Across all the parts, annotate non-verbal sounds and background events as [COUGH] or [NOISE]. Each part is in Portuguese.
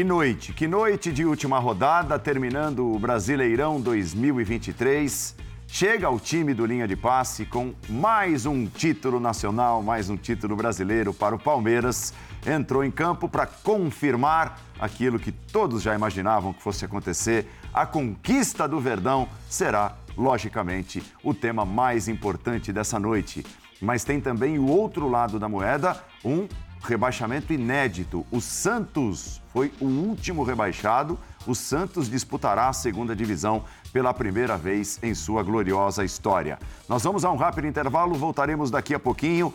Que noite, que noite de última rodada, terminando o Brasileirão 2023. Chega o time do Linha de Passe com mais um título nacional, mais um título brasileiro para o Palmeiras. Entrou em campo para confirmar aquilo que todos já imaginavam que fosse acontecer. A conquista do Verdão será, logicamente, o tema mais importante dessa noite. Mas tem também o outro lado da moeda, um rebaixamento inédito. O Santos foi o último rebaixado. O Santos disputará a segunda divisão pela primeira vez em sua gloriosa história. Nós vamos a um rápido intervalo, voltaremos daqui a pouquinho.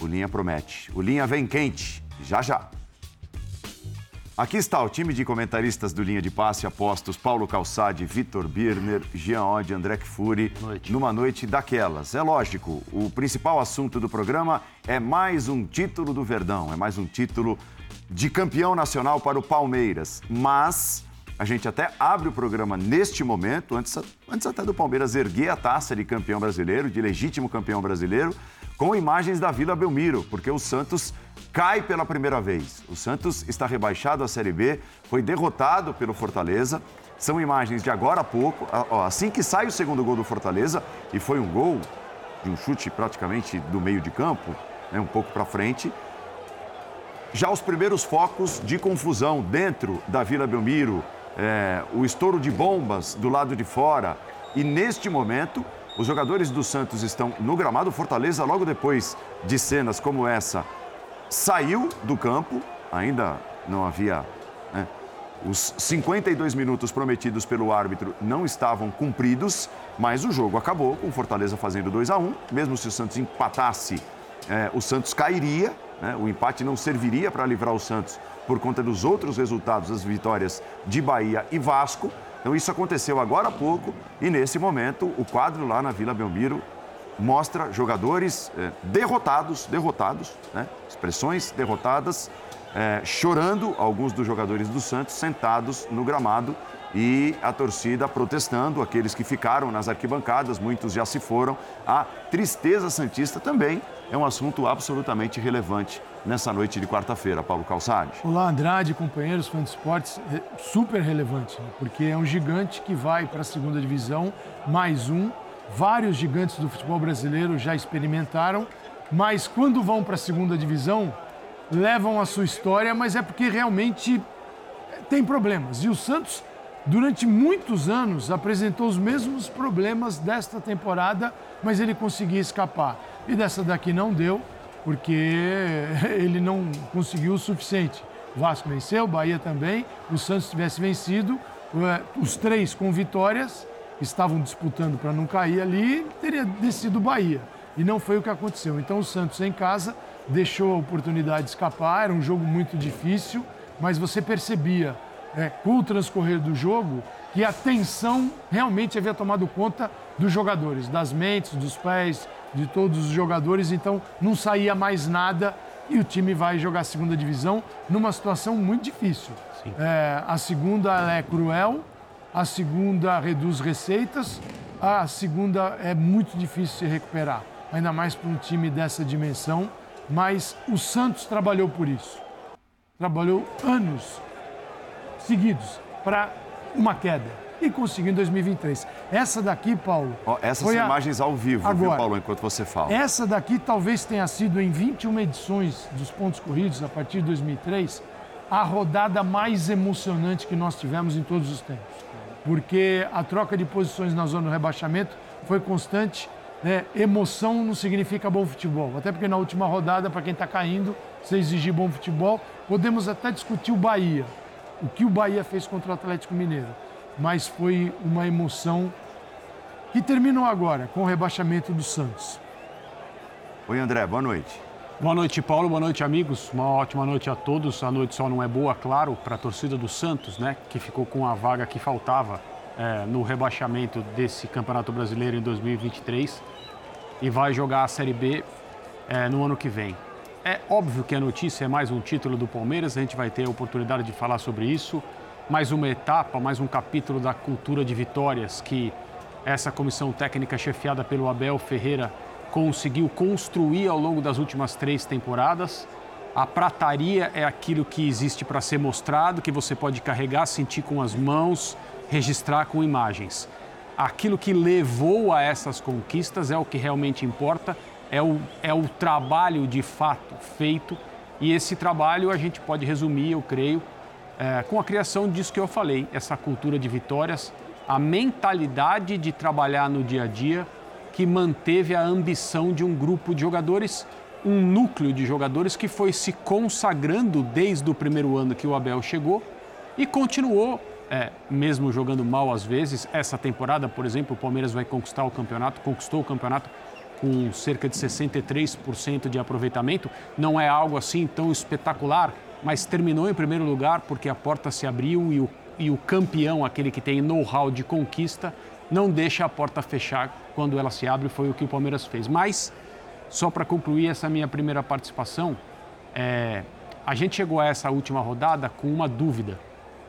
O Linha promete. O Linha vem quente. Já já. Aqui está o time de comentaristas do Linha de Passe apostos Paulo Calçade, Vitor Birner, Jean Oddi, André Kfouri, noite. numa noite daquelas. É lógico, o principal assunto do programa é mais um título do Verdão, é mais um título de campeão nacional para o Palmeiras. Mas a gente até abre o programa neste momento, antes, antes até do Palmeiras erguer a taça de campeão brasileiro, de legítimo campeão brasileiro, com imagens da Vila Belmiro, porque o Santos cai pela primeira vez. O Santos está rebaixado à Série B, foi derrotado pelo Fortaleza. São imagens de agora a pouco, assim que sai o segundo gol do Fortaleza, e foi um gol de um chute praticamente do meio de campo, né, um pouco para frente. Já os primeiros focos de confusão dentro da Vila Belmiro, é, o estouro de bombas do lado de fora. E neste momento, os jogadores do Santos estão no gramado. Fortaleza, logo depois de cenas como essa, saiu do campo, ainda não havia. Né, os 52 minutos prometidos pelo árbitro não estavam cumpridos, mas o jogo acabou com o Fortaleza fazendo 2 a 1 Mesmo se o Santos empatasse, é, o Santos cairia, né, o empate não serviria para livrar o Santos por conta dos outros resultados, das vitórias de Bahia e Vasco. Então isso aconteceu agora há pouco e nesse momento o quadro lá na Vila Belmiro mostra jogadores é, derrotados, derrotados, né? expressões derrotadas, é, chorando, alguns dos jogadores do Santos sentados no gramado e a torcida protestando, aqueles que ficaram nas arquibancadas, muitos já se foram. A tristeza santista também é um assunto absolutamente relevante nessa noite de quarta-feira, Paulo Calçade. Olá, Andrade, companheiros, fãs de esportes, é super relevante, né? porque é um gigante que vai para a segunda divisão, mais um vários gigantes do futebol brasileiro já experimentaram, mas quando vão para a segunda divisão, levam a sua história, mas é porque realmente tem problemas. E o Santos, durante muitos anos, apresentou os mesmos problemas desta temporada, mas ele conseguia escapar. E dessa daqui não deu, porque [LAUGHS] ele não conseguiu o suficiente. Vasco venceu, Bahia também. O Santos tivesse vencido, eh, os três com vitórias, estavam disputando para não cair ali, teria descido o Bahia. E não foi o que aconteceu. Então o Santos em casa deixou a oportunidade escapar, era um jogo muito difícil, mas você percebia, é, com o transcorrer do jogo, que a tensão realmente havia tomado conta dos jogadores, das mentes, dos pés, de todos os jogadores, então não saía mais nada e o time vai jogar a segunda divisão numa situação muito difícil. É, a segunda é cruel, a segunda reduz receitas, a segunda é muito difícil se recuperar, ainda mais para um time dessa dimensão. Mas o Santos trabalhou por isso. Trabalhou anos seguidos para uma queda e conseguiu em 2023. Essa daqui, Paulo. Oh, essas são a... imagens ao vivo, Agora, viu, Paulo, enquanto você fala. Essa daqui talvez tenha sido em 21 edições dos pontos corridos, a partir de 2003, a rodada mais emocionante que nós tivemos em todos os tempos porque a troca de posições na zona do rebaixamento foi constante. Né? Emoção não significa bom futebol, até porque na última rodada, para quem está caindo, se exigir bom futebol, podemos até discutir o Bahia, o que o Bahia fez contra o Atlético Mineiro, mas foi uma emoção que terminou agora com o rebaixamento do Santos. Oi, André, boa noite. Boa noite, Paulo. Boa noite, amigos. Uma ótima noite a todos. A noite só não é boa, claro, para a torcida do Santos, né? Que ficou com a vaga que faltava é, no rebaixamento desse Campeonato Brasileiro em 2023 e vai jogar a Série B é, no ano que vem. É óbvio que a notícia é mais um título do Palmeiras, a gente vai ter a oportunidade de falar sobre isso. Mais uma etapa, mais um capítulo da cultura de vitórias que essa comissão técnica chefiada pelo Abel Ferreira conseguiu construir ao longo das últimas três temporadas. A prataria é aquilo que existe para ser mostrado, que você pode carregar, sentir com as mãos, registrar com imagens. Aquilo que levou a essas conquistas é o que realmente importa, é o, é o trabalho de fato feito. E esse trabalho a gente pode resumir, eu creio, é, com a criação disso que eu falei, essa cultura de vitórias, a mentalidade de trabalhar no dia a dia que manteve a ambição de um grupo de jogadores, um núcleo de jogadores que foi se consagrando desde o primeiro ano que o Abel chegou e continuou, é, mesmo jogando mal às vezes. Essa temporada, por exemplo, o Palmeiras vai conquistar o campeonato, conquistou o campeonato com cerca de 63% de aproveitamento. Não é algo assim tão espetacular, mas terminou em primeiro lugar porque a porta se abriu e o, e o campeão, aquele que tem know-how de conquista, não deixa a porta fechar quando ela se abre, foi o que o Palmeiras fez. Mas, só para concluir essa minha primeira participação, é, a gente chegou a essa última rodada com uma dúvida,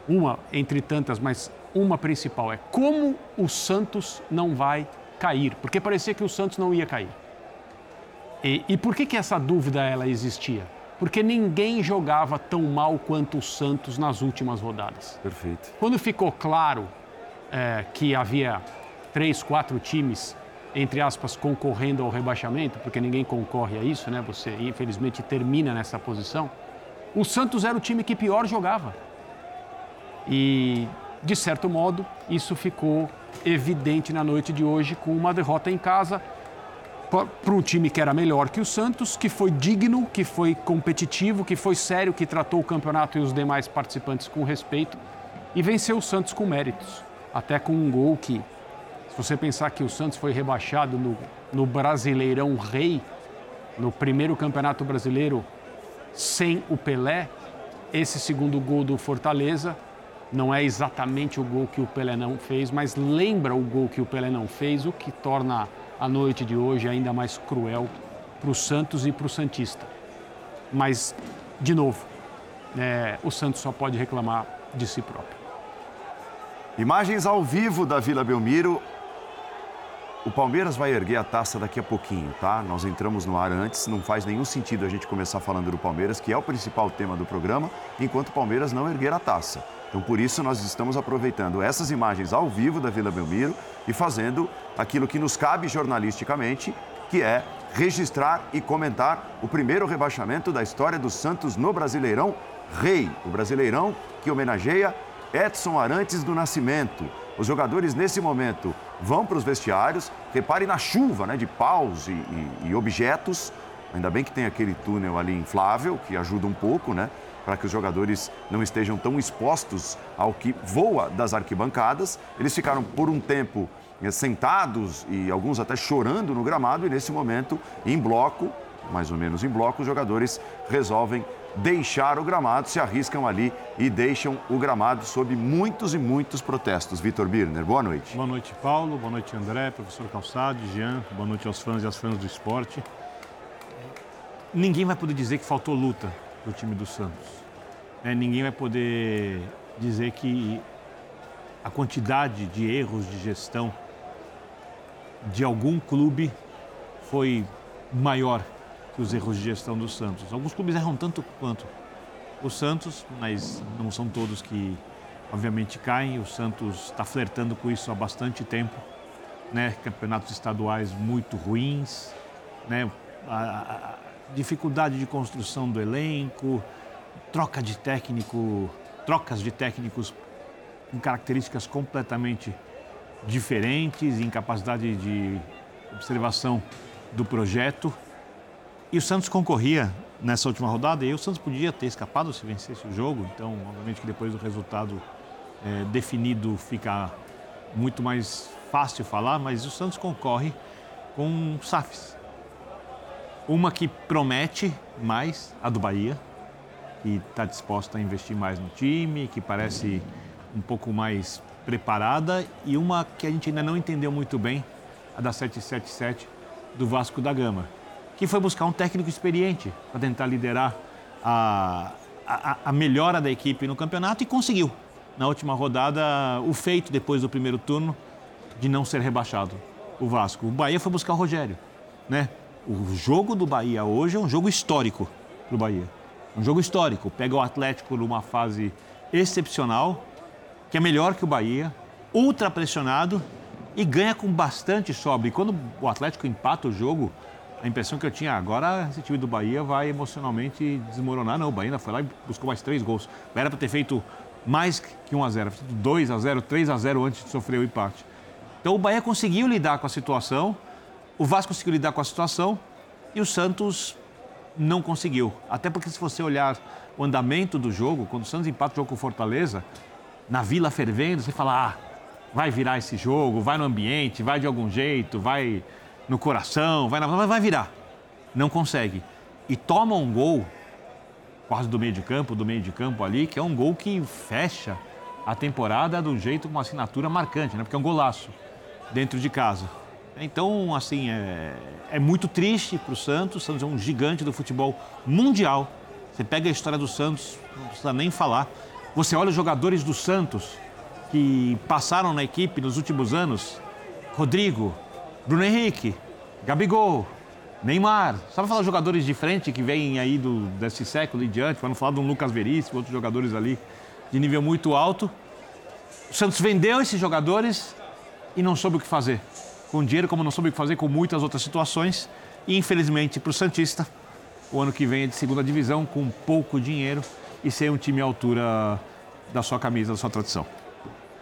uma entre tantas, mas uma principal é como o Santos não vai cair, porque parecia que o Santos não ia cair. E, e por que, que essa dúvida ela existia? Porque ninguém jogava tão mal quanto o Santos nas últimas rodadas. Perfeito. Quando ficou claro é, que havia três, quatro times, entre aspas, concorrendo ao rebaixamento, porque ninguém concorre a isso, né? Você, infelizmente, termina nessa posição. O Santos era o time que pior jogava. E, de certo modo, isso ficou evidente na noite de hoje com uma derrota em casa para um time que era melhor que o Santos, que foi digno, que foi competitivo, que foi sério, que tratou o campeonato e os demais participantes com respeito e venceu o Santos com méritos até com um gol que, se você pensar que o Santos foi rebaixado no, no Brasileirão Rei, no primeiro campeonato brasileiro sem o Pelé, esse segundo gol do Fortaleza não é exatamente o gol que o Pelé não fez, mas lembra o gol que o Pelé não fez, o que torna a noite de hoje ainda mais cruel para o Santos e para o Santista. Mas, de novo, é, o Santos só pode reclamar de si próprio. Imagens ao vivo da Vila Belmiro. O Palmeiras vai erguer a taça daqui a pouquinho, tá? Nós entramos no ar antes, não faz nenhum sentido a gente começar falando do Palmeiras, que é o principal tema do programa, enquanto o Palmeiras não erguer a taça. Então, por isso, nós estamos aproveitando essas imagens ao vivo da Vila Belmiro e fazendo aquilo que nos cabe jornalisticamente, que é registrar e comentar o primeiro rebaixamento da história do Santos no Brasileirão Rei. O Brasileirão que homenageia Edson Arantes do Nascimento. Os jogadores, nesse momento, vão para os vestiários. Repare na chuva né, de paus e, e, e, objetos. Ainda bem que tem aquele túnel ali inflável, que ajuda um pouco, né? Para que os jogadores não estejam tão expostos ao que voa das arquibancadas. Eles ficaram por um tempo eh, sentados e alguns até chorando no gramado. E nesse momento, em bloco, mais ou menos em bloco, os jogadores resolvem deixar o gramado, se arriscam ali e deixam o gramado sob muitos e muitos protestos. Vitor Birner, boa noite. Boa noite, Paulo. Boa noite, André, professor Calçado, Jean. Boa noite aos fãs e às fãs do esporte. Ninguém vai poder dizer que faltou luta do time do Santos. É, ninguém vai poder dizer que a quantidade de erros de gestão de algum clube foi maior que os erros de gestão do Santos. Alguns clubes erram tanto quanto o Santos, mas não são todos que, obviamente, caem. O Santos está flertando com isso há bastante tempo. Né? Campeonatos estaduais muito ruins, né? a, dificuldade de construção do elenco, troca de técnico, trocas de técnicos com características completamente diferentes, incapacidade de observação do projeto. E o Santos concorria nessa última rodada e o Santos podia ter escapado se vencesse o jogo. Então, obviamente que depois do resultado é, definido fica muito mais fácil falar, mas o Santos concorre com SAFs. Uma que promete mais, a do Bahia, que está disposta a investir mais no time, que parece um pouco mais preparada, e uma que a gente ainda não entendeu muito bem, a da 777 do Vasco da Gama que foi buscar um técnico experiente para tentar liderar a, a, a, melhora da equipe no campeonato e conseguiu. Na última rodada, o feito depois do primeiro turno de não ser rebaixado. O Vasco. O Bahia foi buscar o Rogério. Né? O jogo do Bahia hoje é um jogo histórico para o Bahia. Um jogo histórico. Pega o Atlético numa fase excepcional, que é melhor que o Bahia, ultra pressionado e ganha com bastante sobre. E quando o Atlético empata o jogo, a impressão que eu tinha agora, esse time do Bahia vai emocionalmente desmoronar. Não, o Bahia foi lá e buscou mais três gols. Era para ter feito mais que 1 a 0 2 a 0 3 a 0 antes de sofrer o empate. Então o Bahia conseguiu lidar com a situação, o Vasco conseguiu lidar com a situação e o Santos não conseguiu. Até porque se você olhar o andamento do jogo, quando o Santos empata o jogo com o Fortaleza, na Vila fervendo, você fala, ah, vai virar esse jogo, vai no ambiente, vai de algum jeito, vai no coração, vai, na... vai virar. Não consegue. E toma um gol, quase do meio de campo, do meio de campo ali, que é um gol que fecha a temporada do jeito com uma assinatura marcante, né? Porque é um golaço dentro de casa. Então, assim, é, é muito triste para o Santos. O Santos é um gigante do futebol mundial. Você pega a história do Santos, não precisa nem falar. Você olha os jogadores do Santos que passaram na equipe nos últimos anos: Rodrigo, Bruno Henrique, Gabigol, Neymar. Só para falar jogadores de frente que vêm aí do, desse século e diante, para não falar de um Lucas Veríssimo, outros jogadores ali de nível muito alto. O Santos vendeu esses jogadores e não soube o que fazer. Com dinheiro, como não soube o que fazer com muitas outras situações. E infelizmente para o Santista, o ano que vem é de segunda divisão, com pouco dinheiro e sem um time à altura da sua camisa, da sua tradição.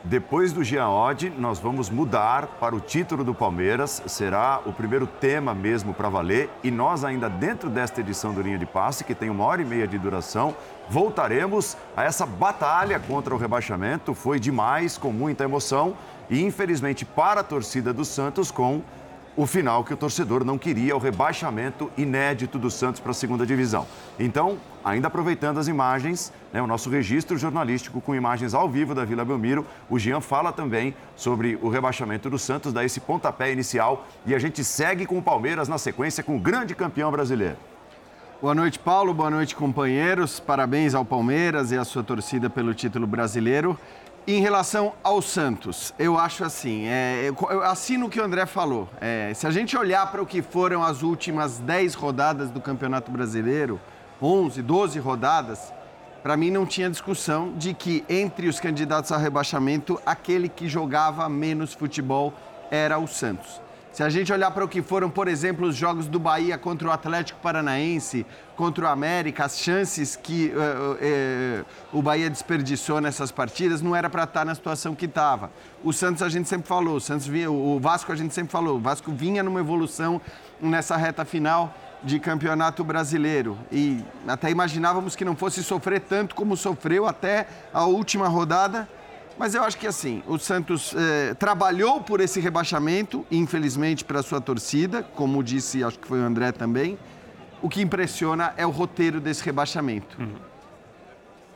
Depois do Oddi, nós vamos mudar para o título do Palmeiras. Será o primeiro tema mesmo para valer. E nós, ainda dentro desta edição do Linha de Passe, que tem uma hora e meia de duração, voltaremos a essa batalha contra o rebaixamento. Foi demais, com muita emoção. E, infelizmente, para a torcida do Santos, com o final que o torcedor não queria, o rebaixamento inédito do Santos para a segunda divisão. Então, ainda aproveitando as imagens, né, o nosso registro jornalístico com imagens ao vivo da Vila Belmiro, o Jean fala também sobre o rebaixamento do Santos, dá esse pontapé inicial e a gente segue com o Palmeiras na sequência com o grande campeão brasileiro. Boa noite, Paulo. Boa noite, companheiros. Parabéns ao Palmeiras e à sua torcida pelo título brasileiro. Em relação ao Santos, eu acho assim, é, eu assino o que o André falou. É, se a gente olhar para o que foram as últimas 10 rodadas do Campeonato Brasileiro, 11, 12 rodadas, para mim não tinha discussão de que entre os candidatos a rebaixamento, aquele que jogava menos futebol era o Santos. Se a gente olhar para o que foram, por exemplo, os jogos do Bahia contra o Atlético Paranaense, contra o América, as chances que uh, uh, o Bahia desperdiçou nessas partidas não era para estar na situação que estava. O Santos a gente sempre falou, o, Santos vinha, o Vasco a gente sempre falou, o Vasco vinha numa evolução nessa reta final de campeonato brasileiro e até imaginávamos que não fosse sofrer tanto como sofreu até a última rodada mas eu acho que assim, o Santos eh, trabalhou por esse rebaixamento, infelizmente para a sua torcida, como disse, acho que foi o André também. O que impressiona é o roteiro desse rebaixamento. Uhum.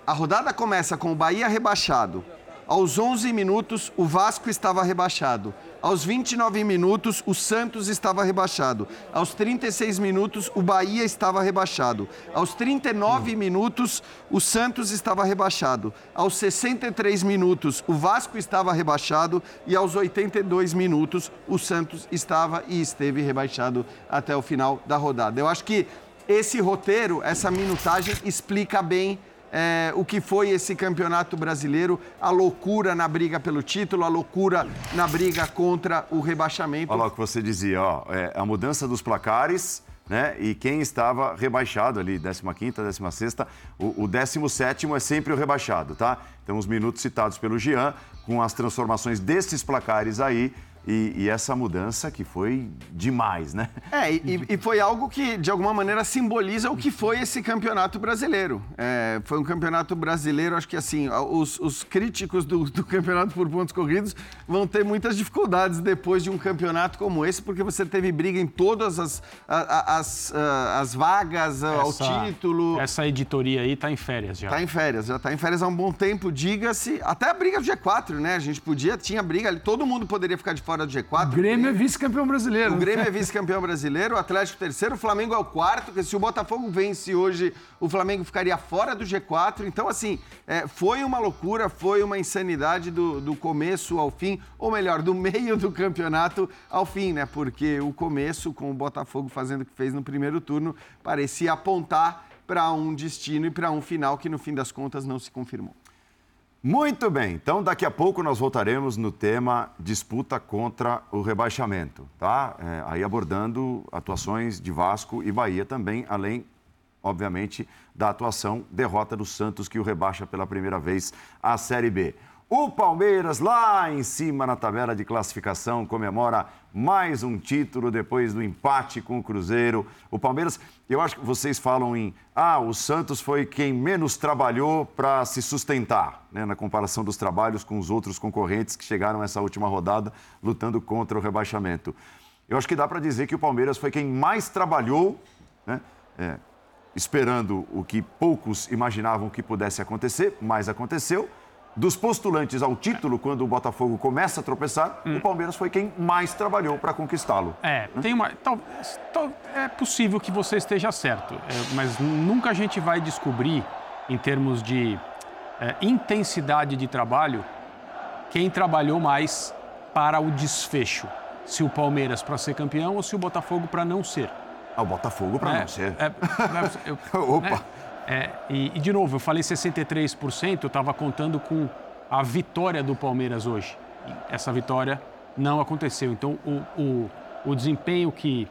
A rodada começa com o Bahia rebaixado, aos 11 minutos, o Vasco estava rebaixado. Aos 29 minutos, o Santos estava rebaixado. Aos 36 minutos, o Bahia estava rebaixado. Aos 39 minutos, o Santos estava rebaixado. Aos 63 minutos, o Vasco estava rebaixado. E aos 82 minutos, o Santos estava e esteve rebaixado até o final da rodada. Eu acho que esse roteiro, essa minutagem, explica bem é, o que foi esse campeonato brasileiro, a loucura na briga pelo título, a loucura na briga contra o rebaixamento. Olha lá o que você dizia, ó, é, a mudança dos placares. Né? E quem estava rebaixado ali, 15ª, 16ª, o, o 17º é sempre o rebaixado, tá? Então, os minutos citados pelo Jean, com as transformações desses placares aí, e, e, essa mudança que foi demais, né? É, e, e, foi algo que, de alguma maneira, simboliza o que foi esse campeonato brasileiro. É, foi um campeonato brasileiro, acho que assim, os, os críticos do, do, campeonato por pontos corridos vão ter muitas dificuldades depois de um campeonato como esse, porque você teve briga em todas as, as, as, as vagas, essa, ao título. Essa editoria aí está em férias já. Está em férias, já está em férias há um bom tempo, diga-se. Até a briga do G4, né? A gente podia, tinha briga ali, todo mundo poderia ficar de fora fora do G4. O Grêmio é vice-campeão brasileiro. O Grêmio é [LAUGHS] vice-campeão brasileiro, o Atlético terceiro, o Flamengo é o quarto, porque se o Botafogo vence hoje, o Flamengo ficaria fora do G4. Então, assim, é, foi uma loucura, foi uma insanidade do, do começo ao fim, ou melhor, do meio do campeonato ao fim, né? Porque o começo, com o Botafogo fazendo o que fez no primeiro turno, parecia apontar para um destino e para um final que no fim das contas não se confirmou. Muito bem, então daqui a pouco nós voltaremos no tema disputa contra o rebaixamento, tá? É, aí abordando atuações de Vasco e Bahia também, além, obviamente, da atuação derrota do Santos que o rebaixa pela primeira vez à Série B. O Palmeiras, lá em cima na tabela de classificação, comemora mais um título depois do empate com o Cruzeiro. O Palmeiras, eu acho que vocês falam em. Ah, o Santos foi quem menos trabalhou para se sustentar, né, na comparação dos trabalhos com os outros concorrentes que chegaram essa última rodada lutando contra o rebaixamento. Eu acho que dá para dizer que o Palmeiras foi quem mais trabalhou, né, é, esperando o que poucos imaginavam que pudesse acontecer, mas aconteceu dos postulantes ao título, quando o Botafogo começa a tropeçar, hum. o Palmeiras foi quem mais trabalhou para conquistá-lo. É, tem uma. Tal, tal, é possível que você esteja certo, é, mas nunca a gente vai descobrir, em termos de é, intensidade de trabalho, quem trabalhou mais para o desfecho. Se o Palmeiras para ser campeão ou se o Botafogo para não ser. Ah, o Botafogo para é, não ser. É, eu, [LAUGHS] Opa! Né? É, e, e, de novo, eu falei 63%, eu estava contando com a vitória do Palmeiras hoje. E essa vitória não aconteceu. Então, o, o, o desempenho que,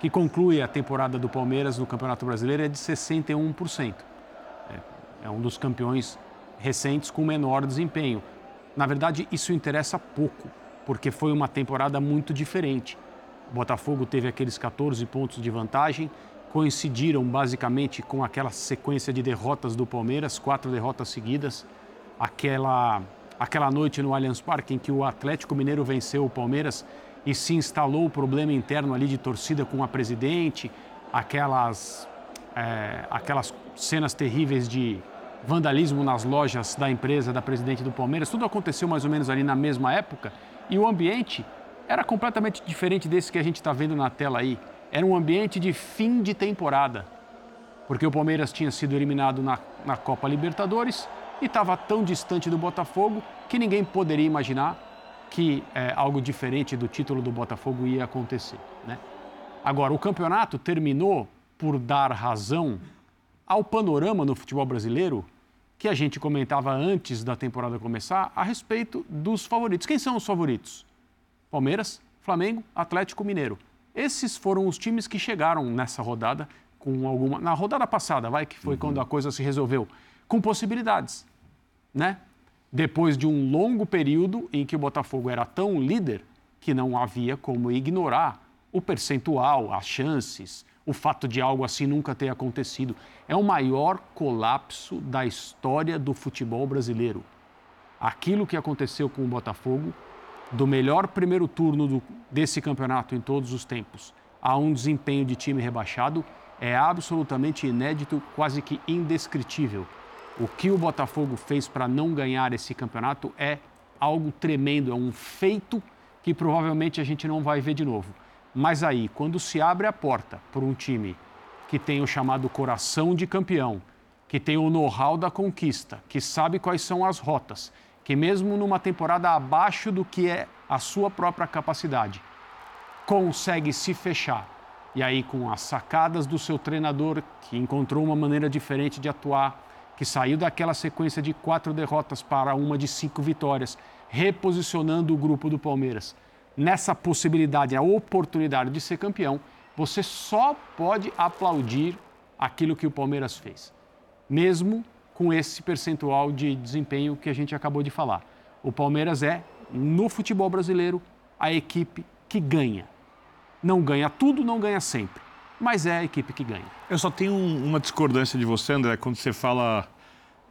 que conclui a temporada do Palmeiras no Campeonato Brasileiro é de 61%. É, é um dos campeões recentes com menor desempenho. Na verdade, isso interessa pouco, porque foi uma temporada muito diferente. O Botafogo teve aqueles 14 pontos de vantagem, coincidiram basicamente com aquela sequência de derrotas do Palmeiras, quatro derrotas seguidas, aquela, aquela noite no Allianz Parque em que o Atlético Mineiro venceu o Palmeiras e se instalou o problema interno ali de torcida com a presidente, aquelas, é, aquelas cenas terríveis de vandalismo nas lojas da empresa da presidente do Palmeiras, tudo aconteceu mais ou menos ali na mesma época e o ambiente era completamente diferente desse que a gente está vendo na tela aí era um ambiente de fim de temporada, porque o Palmeiras tinha sido eliminado na, na Copa Libertadores e estava tão distante do Botafogo que ninguém poderia imaginar que é, algo diferente do título do Botafogo ia acontecer. Né? Agora, o campeonato terminou por dar razão ao panorama no futebol brasileiro que a gente comentava antes da temporada começar a respeito dos favoritos. Quem são os favoritos? Palmeiras, Flamengo, Atlético Mineiro. Esses foram os times que chegaram nessa rodada com alguma na rodada passada, vai que foi uhum. quando a coisa se resolveu, com possibilidades, né? Depois de um longo período em que o Botafogo era tão líder que não havia como ignorar o percentual, as chances, o fato de algo assim nunca ter acontecido. É o maior colapso da história do futebol brasileiro. Aquilo que aconteceu com o Botafogo do melhor primeiro turno do, desse campeonato em todos os tempos a um desempenho de time rebaixado é absolutamente inédito, quase que indescritível. O que o Botafogo fez para não ganhar esse campeonato é algo tremendo, é um feito que provavelmente a gente não vai ver de novo. Mas aí, quando se abre a porta para um time que tem o chamado coração de campeão, que tem o know-how da conquista, que sabe quais são as rotas, que, mesmo numa temporada abaixo do que é a sua própria capacidade, consegue se fechar. E aí, com as sacadas do seu treinador, que encontrou uma maneira diferente de atuar, que saiu daquela sequência de quatro derrotas para uma de cinco vitórias, reposicionando o grupo do Palmeiras. Nessa possibilidade, a oportunidade de ser campeão, você só pode aplaudir aquilo que o Palmeiras fez. Mesmo com esse percentual de desempenho que a gente acabou de falar. O Palmeiras é, no futebol brasileiro, a equipe que ganha. Não ganha tudo, não ganha sempre, mas é a equipe que ganha. Eu só tenho uma discordância de você, André, quando você fala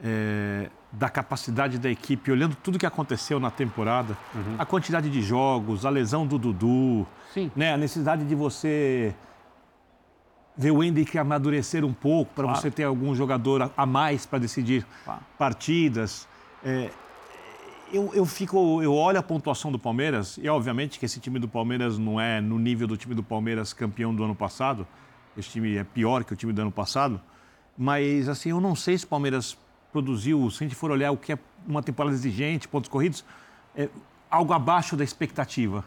é, da capacidade da equipe, olhando tudo que aconteceu na temporada, uhum. a quantidade de jogos, a lesão do Dudu, Sim. Né, a necessidade de você ver o Hendrick amadurecer um pouco para claro. você ter algum jogador a mais para decidir claro. partidas. É, eu, eu fico, eu olho a pontuação do Palmeiras e obviamente que esse time do Palmeiras não é no nível do time do Palmeiras campeão do ano passado. Esse time é pior que o time do ano passado. Mas assim, eu não sei se o Palmeiras produziu, se a gente for olhar o que é uma temporada exigente, pontos corridos, é algo abaixo da expectativa.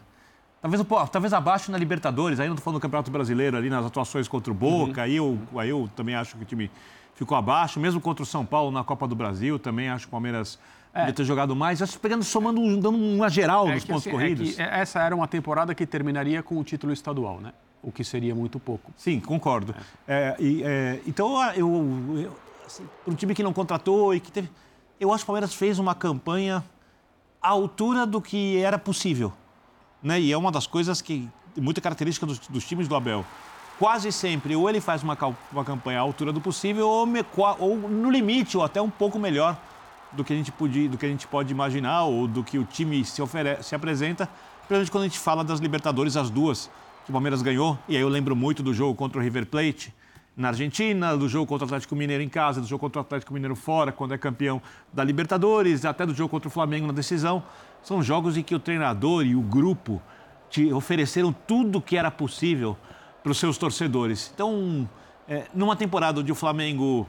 Talvez, talvez abaixo na Libertadores, não estou falando do Campeonato Brasileiro, ali nas atuações contra o Boca, uhum. aí, eu, aí eu também acho que o time ficou abaixo, mesmo contra o São Paulo na Copa do Brasil, também acho que o Palmeiras é. podia ter jogado mais. Acho pegando, somando, dando uma geral é nos pontos assim, é corridos. É essa era uma temporada que terminaria com o título estadual, né? O que seria muito pouco. Sim, concordo. É. E, então, eu, eu assim, um time que não contratou e que teve. Eu acho que o Palmeiras fez uma campanha à altura do que era possível. Né? E é uma das coisas que. muita característica dos, dos times do Abel quase sempre ou ele faz uma, uma campanha à altura do possível ou, me, ou, no limite ou até um pouco melhor do que a gente pode, do que a gente pode imaginar ou do que o time se, oferece, se apresenta, principalmente quando a gente fala das Libertadores, as duas que o Palmeiras ganhou, e aí eu lembro muito do jogo contra o River Plate na Argentina, do jogo contra o Atlético Mineiro em casa, do jogo contra o Atlético Mineiro fora, quando é campeão da Libertadores, até do jogo contra o Flamengo na decisão. São jogos em que o treinador e o grupo te ofereceram tudo o que era possível para os seus torcedores. Então, é, numa temporada onde o Flamengo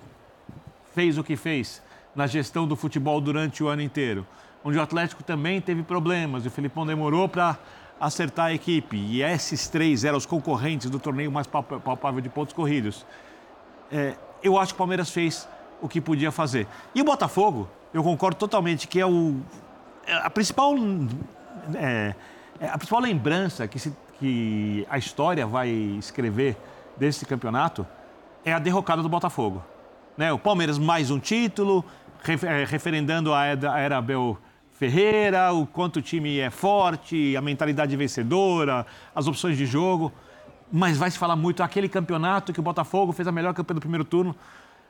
fez o que fez na gestão do futebol durante o ano inteiro, onde o Atlético também teve problemas, e o Felipão demorou para acertar a equipe, e esses três eram os concorrentes do torneio mais palpável de pontos corridos, é, eu acho que o Palmeiras fez o que podia fazer. E o Botafogo, eu concordo totalmente que é o a principal é, é, a principal lembrança que, se, que a história vai escrever desse campeonato é a derrocada do Botafogo. Né? O Palmeiras mais um título, é, referendando a era Ferreira, o quanto o time é forte, a mentalidade vencedora, as opções de jogo. Mas vai se falar muito aquele campeonato que o Botafogo fez a melhor campanha do primeiro turno.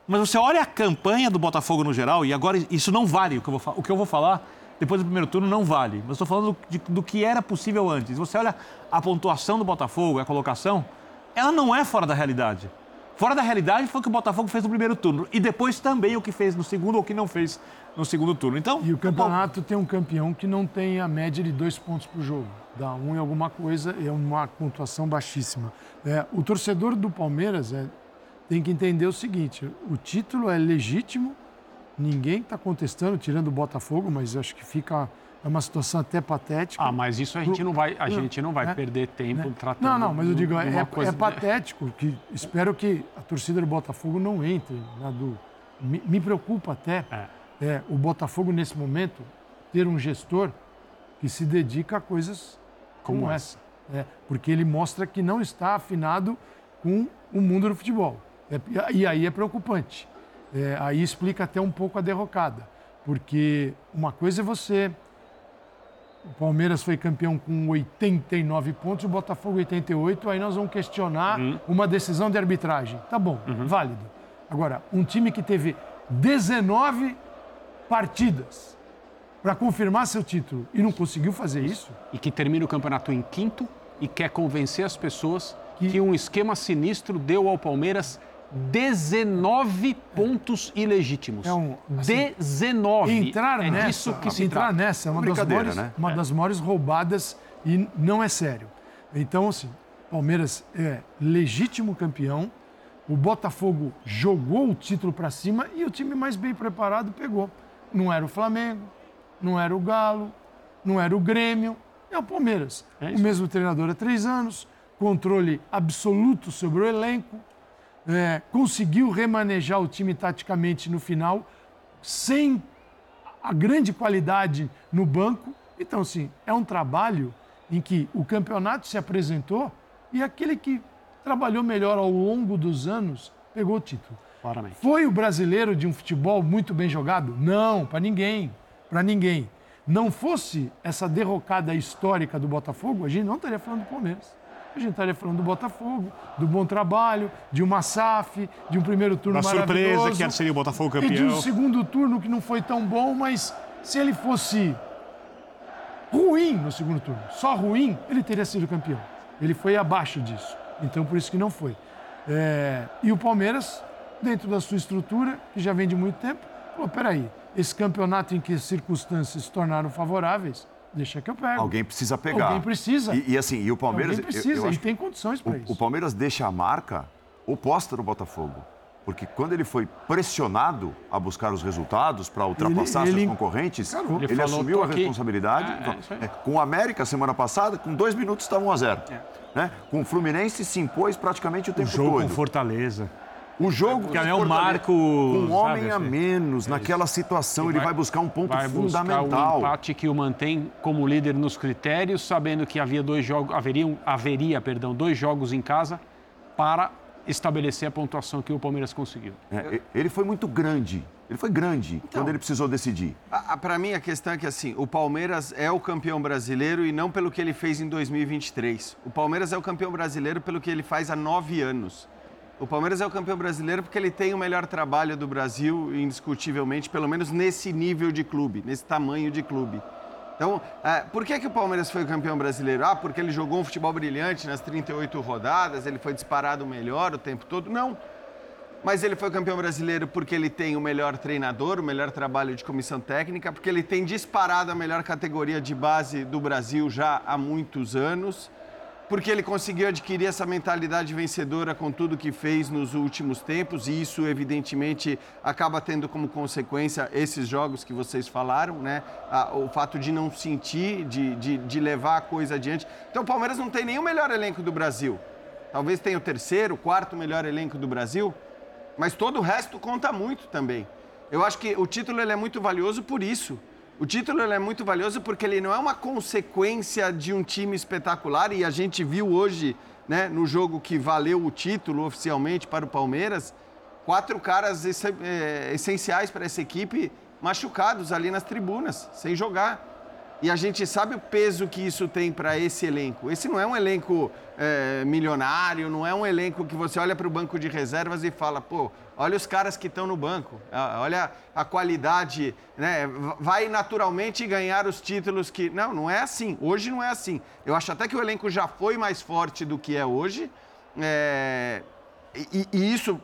Mas você olha a campanha do Botafogo no geral, e agora isso não vale o que eu vou, o que eu vou falar depois do primeiro turno não vale. Mas estou falando do, de, do, que era possível antes. Você olha a pontuação do Botafogo, a colocação, ela não é fora da realidade. Fora da realidade foi o que o Botafogo fez no primeiro turno. E depois também o que fez no segundo ou o que não fez no segundo turno. Então, e o campeonato tem um campeão que não tem a média de dois pontos por jogo. Dá um em alguma coisa, é uma pontuação baixíssima. É, o torcedor do Palmeiras é, tem que entender o seguinte: o título é legítimo Ninguém está contestando, tirando o Botafogo, mas acho que fica é uma situação até patética. Ah, mas isso a gente não vai, a gente não vai é, perder tempo é, tratando. Não, não, mas eu digo, é, é patético que espero que a torcida do Botafogo não entre na do. Me, me preocupa até é. é. o Botafogo nesse momento ter um gestor que se dedica a coisas como, como essa, é, porque ele mostra que não está afinado com o mundo do futebol. É, e aí é preocupante. É, aí explica até um pouco a derrocada, porque uma coisa é você. O Palmeiras foi campeão com 89 pontos, o Botafogo 88, aí nós vamos questionar uhum. uma decisão de arbitragem. Tá bom, uhum. válido. Agora, um time que teve 19 partidas para confirmar seu título e não conseguiu fazer isso. E que termina o campeonato em quinto e quer convencer as pessoas que, que um esquema sinistro deu ao Palmeiras 19 pontos ilegítimos. É um, assim, 19. Entrar é nessa, disso que se entrar trata. nessa é uma, das maiores, né? uma é. das maiores roubadas e não é sério. Então, assim, Palmeiras é legítimo campeão. O Botafogo jogou o título para cima e o time mais bem preparado pegou. Não era o Flamengo, não era o Galo, não era o Grêmio, é o Palmeiras. É o mesmo treinador há três anos, controle absoluto sobre o elenco é, conseguiu remanejar o time taticamente no final, sem a grande qualidade no banco. Então, sim, é um trabalho em que o campeonato se apresentou e aquele que trabalhou melhor ao longo dos anos pegou o título. Claramente. Foi o brasileiro de um futebol muito bem jogado? Não, para ninguém. Para ninguém. Não fosse essa derrocada histórica do Botafogo, a gente não estaria falando do Palmeiras a gente estaria falando do Botafogo, do bom trabalho, de uma SAF, de um primeiro turno da maravilhoso. surpresa que seria o Botafogo campeão. E de um segundo turno que não foi tão bom, mas se ele fosse ruim no segundo turno, só ruim, ele teria sido campeão. Ele foi abaixo disso. Então, por isso que não foi. É... E o Palmeiras, dentro da sua estrutura, que já vem de muito tempo, falou, peraí, esse campeonato em que as circunstâncias se tornaram favoráveis, Deixa que eu pego. Alguém precisa pegar. Alguém precisa. E, e assim, e o Palmeiras. Alguém precisa, eu, eu tem condições para isso. O Palmeiras deixa a marca oposta do Botafogo. Porque quando ele foi pressionado a buscar os resultados para ultrapassar ele, seus concorrentes, ele, ele assumiu a responsabilidade. É, é, com o América, semana passada, com dois minutos estava 1 a 0 é. né? Com o Fluminense se impôs praticamente o tempo o jogo todo. com Fortaleza. O jogo Que é o um marco. um sabe, homem a assim. menos naquela situação, ele vai buscar um ponto vai buscar fundamental. um empate que o mantém como líder nos critérios, sabendo que havia dois jogos, haveriam, haveria, perdão, dois jogos em casa para estabelecer a pontuação que o Palmeiras conseguiu. É, ele foi muito grande. Ele foi grande quando ele precisou decidir. Para mim, a questão é que assim, o Palmeiras é o campeão brasileiro e não pelo que ele fez em 2023. O Palmeiras é o campeão brasileiro pelo que ele faz há nove anos. O Palmeiras é o campeão brasileiro porque ele tem o melhor trabalho do Brasil, indiscutivelmente, pelo menos nesse nível de clube, nesse tamanho de clube. Então, é, por que, que o Palmeiras foi o campeão brasileiro? Ah, porque ele jogou um futebol brilhante nas 38 rodadas, ele foi disparado melhor o tempo todo? Não. Mas ele foi campeão brasileiro porque ele tem o melhor treinador, o melhor trabalho de comissão técnica, porque ele tem disparado a melhor categoria de base do Brasil já há muitos anos, porque ele conseguiu adquirir essa mentalidade vencedora com tudo que fez nos últimos tempos, e isso, evidentemente, acaba tendo como consequência esses jogos que vocês falaram, né? O fato de não sentir, de, de, de levar a coisa adiante. Então, o Palmeiras não tem o melhor elenco do Brasil. Talvez tenha o terceiro, quarto melhor elenco do Brasil, mas todo o resto conta muito também. Eu acho que o título ele é muito valioso por isso. O título é muito valioso porque ele não é uma consequência de um time espetacular e a gente viu hoje, né, no jogo que valeu o título oficialmente para o Palmeiras, quatro caras eh, essenciais para essa equipe machucados ali nas tribunas, sem jogar. E a gente sabe o peso que isso tem para esse elenco. Esse não é um elenco eh, milionário, não é um elenco que você olha para o banco de reservas e fala, pô, olha os caras que estão no banco, olha a qualidade, né? Vai naturalmente ganhar os títulos que. Não, não é assim. Hoje não é assim. Eu acho até que o elenco já foi mais forte do que é hoje. É, e, e isso,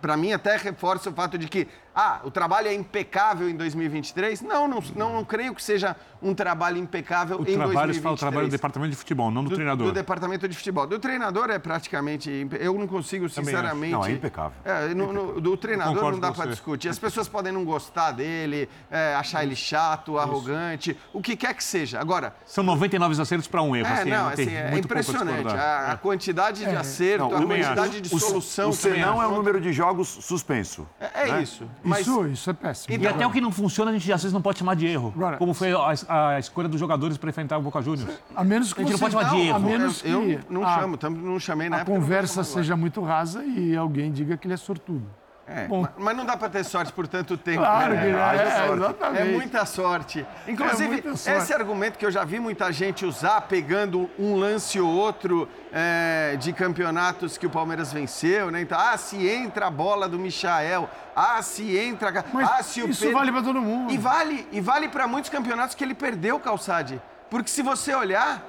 para mim, até reforça o fato de que, ah, o trabalho é impecável em 2023. Não, não, não, não creio que seja um trabalho impecável O em trabalho, 2023. você fala o trabalho do departamento de futebol, não do, Do- treinador. Do departamento de futebol. Do treinador é praticamente. Eu não consigo, sinceramente. Não, é impecável. É, no- no- do treinador não dá para discutir. As pessoas podem não gostar dele, é, achar ele chato, arrogante, o que quer que seja. Agora, São 99 acertos para um erro. é, assim, não, assim, é impressionante. A, a quantidade de acerto, Não, a o- quantidade de o- solução. O senão é o o número de jogos suspenso. É, é né? isso. Mas Isso, isso é péssimo. E até o que não funciona, a gente às vezes não pode chamar de erro. Agora- como foi a, a escolha dos jogadores para enfrentar o Boca Juniors. A menos que A gente não pode chamar de a erro. menos que eu, eu não a, chamo, não chamei na a época, não vou conversa seja muito rasa e alguém diga que ele é sortudo. É, Bom. ma- mas não dá para ter sorte por tanto tempo. Claro né? que é, sorte. exatamente. É muita sorte. Inclusive, É muita sorte. esse argumento que eu já vi muita gente usar, pegando um lance ou outro é, de campeonatos que o Palmeiras venceu, né? Então, ah, se entra a bola do Michael, ah, se entra. Mas ah, se o isso Pedro- vale para todo mundo. E vale, e vale para muitos campeonatos que ele perdeu, Calçade. Porque se você olhar,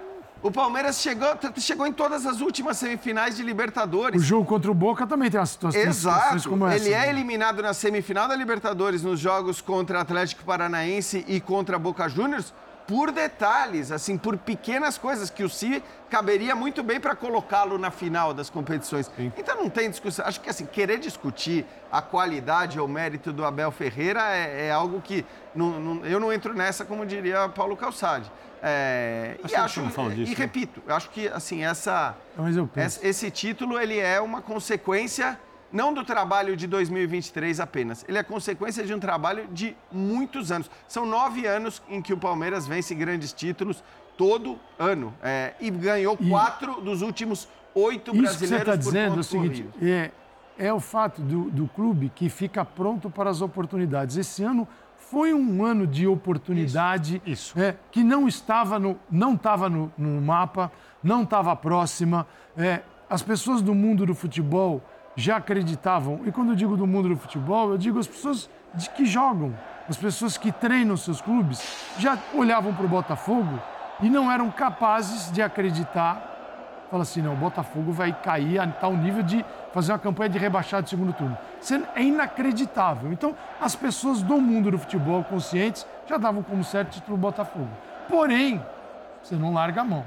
o Palmeiras chegou, chegou em todas as últimas semifinais de Libertadores. O jogo contra o Boca também tem umas situações, Exato. como essa. Ele é né? eliminado na semifinal da Libertadores nos jogos contra Atlético Paranaense e contra Boca Juniors por detalhes, assim, por pequenas coisas que o Si caberia muito bem para colocá-lo na final das competições. Então não tem discussão. Acho que assim, querer discutir a qualidade ou mérito do Abel Ferreira é, é algo que não- não- eu não entro nessa, como diria Paulo Calçade. É, e acho, disso, e né? repito, eu acho que assim essa penso. esse- título ele é uma consequência não do trabalho de 2023 apenas, ele é consequência de um trabalho de muitos anos. São nove anos em que o Palmeiras vence grandes títulos todo ano é, e ganhou quatro dos últimos oito Isso que você brasileiros está por dizendo é o seguinte: é, é o fato do, do clube que fica pronto para as oportunidades. Esse ano foi um ano de oportunidade Isso, isso. é, que não estava no, não estava no, no mapa, não estava próxima. É, as pessoas do mundo do futebol já acreditavam, e quando eu digo do mundo do futebol, eu digo as pessoas de, que jogam, as pessoas que treinam seus clubes, já olhavam para o Botafogo e não eram capazes de acreditar fala assim, não, o Botafogo vai cair a tal nível de fazer uma campanha de rebaixado de segundo turno. É inacreditável. Então, as pessoas do mundo do futebol conscientes já davam como certo o título Botafogo. Porém, você não larga a mão.